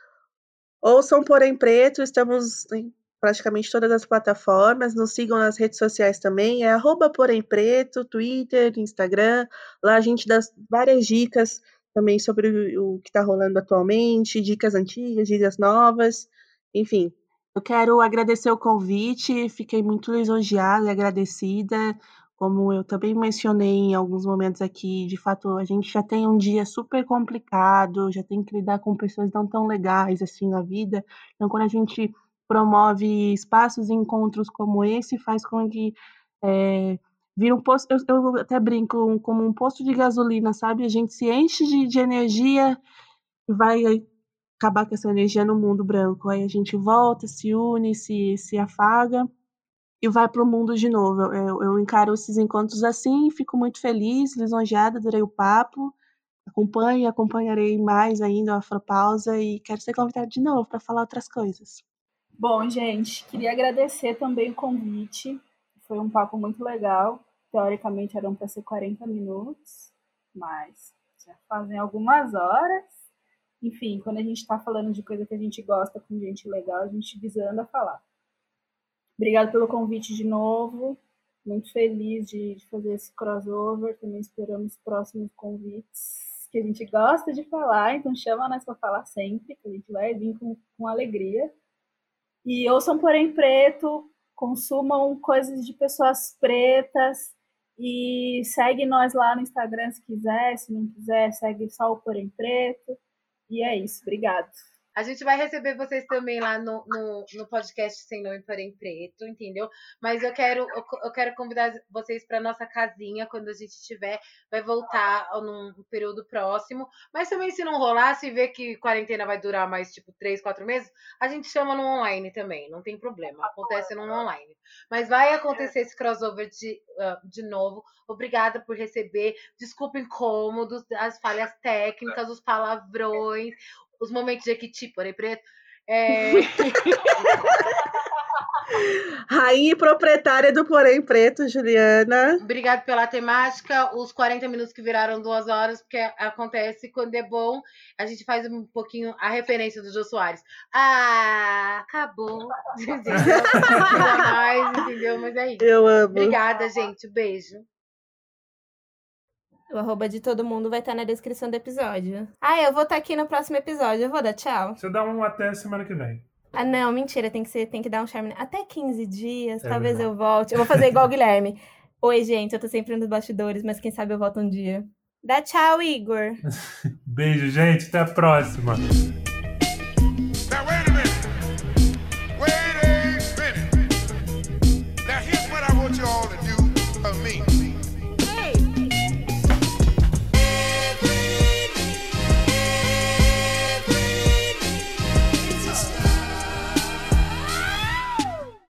Ouçam Porém Preto, estamos em praticamente todas as plataformas. Nos sigam nas redes sociais também. É arroba Porém Preto, Twitter, Instagram. Lá a gente dá várias dicas também sobre o, o que está rolando atualmente, dicas antigas, dicas novas, enfim. Eu quero agradecer o convite, fiquei muito lisonjeada e agradecida. Como eu também mencionei em alguns momentos aqui, de fato, a gente já tem um dia super complicado, já tem que lidar com pessoas não tão legais assim na vida. Então, quando a gente promove espaços e encontros como esse, faz com que é, vira um posto, eu, eu até brinco, como um posto de gasolina, sabe? A gente se enche de, de energia e vai acabar com essa energia no mundo branco. Aí a gente volta, se une, se, se afaga e vai para o mundo de novo. Eu, eu- encaro esses encontros assim, fico muito feliz, lisonjeada, adorei o papo. Acompanho acompanharei mais ainda a Afropausa e quero ser convidada de novo para falar outras coisas. Bom, gente, queria agradecer também o convite. Foi um papo muito legal. Teoricamente eram para ser 40 minutos. mas já fazem algumas horas. Enfim, quando a gente está falando de coisa que a gente gosta com gente legal, a gente desanda a falar. Obrigado pelo convite de novo. Muito feliz de, de fazer esse crossover. Também esperamos próximos convites que a gente gosta de falar, então chama nós para falar sempre, que a gente vai vir com, com alegria. E ouçam Porém Preto, consumam coisas de pessoas pretas e segue nós lá no Instagram se quiser, se não quiser, segue só o Porém Preto. E é isso, obrigado. A gente vai receber vocês também lá no, no, no podcast Sem Nome Porém Preto, entendeu? Mas eu quero, eu, eu quero convidar vocês para nossa casinha quando a gente tiver. Vai voltar num período próximo. Mas também, se não rolar, se ver que quarentena vai durar mais tipo três, quatro meses, a gente chama no online também. Não tem problema. Acontece no online. Mas vai acontecer esse crossover de, uh, de novo. Obrigada por receber. Desculpa incômodos, as falhas técnicas, os palavrões, os momentos de Equiti, porém preto. É... Rainha e proprietária do Porém Preto, Juliana. Obrigado pela temática. Os 40 minutos que viraram duas horas, porque acontece quando é bom, a gente faz um pouquinho a referência do Jô Soares. Ah, acabou. Entendeu? Não mais, entendeu? Mas é isso. Eu amo. Obrigada, gente. Beijo. O arroba de todo mundo vai estar na descrição do episódio. Ah, eu vou estar aqui no próximo episódio. Eu vou dar tchau. Você dá um até semana que vem. Ah, não, mentira. Tem que, ser, tem que dar um charme. Até 15 dias, É talvez verdade. eu volte. Eu vou fazer igual o Guilherme. Oi, gente, eu tô sempre nos bastidores, mas quem sabe eu volto um dia. Dá tchau, Igor. Beijo, gente. Até a próxima.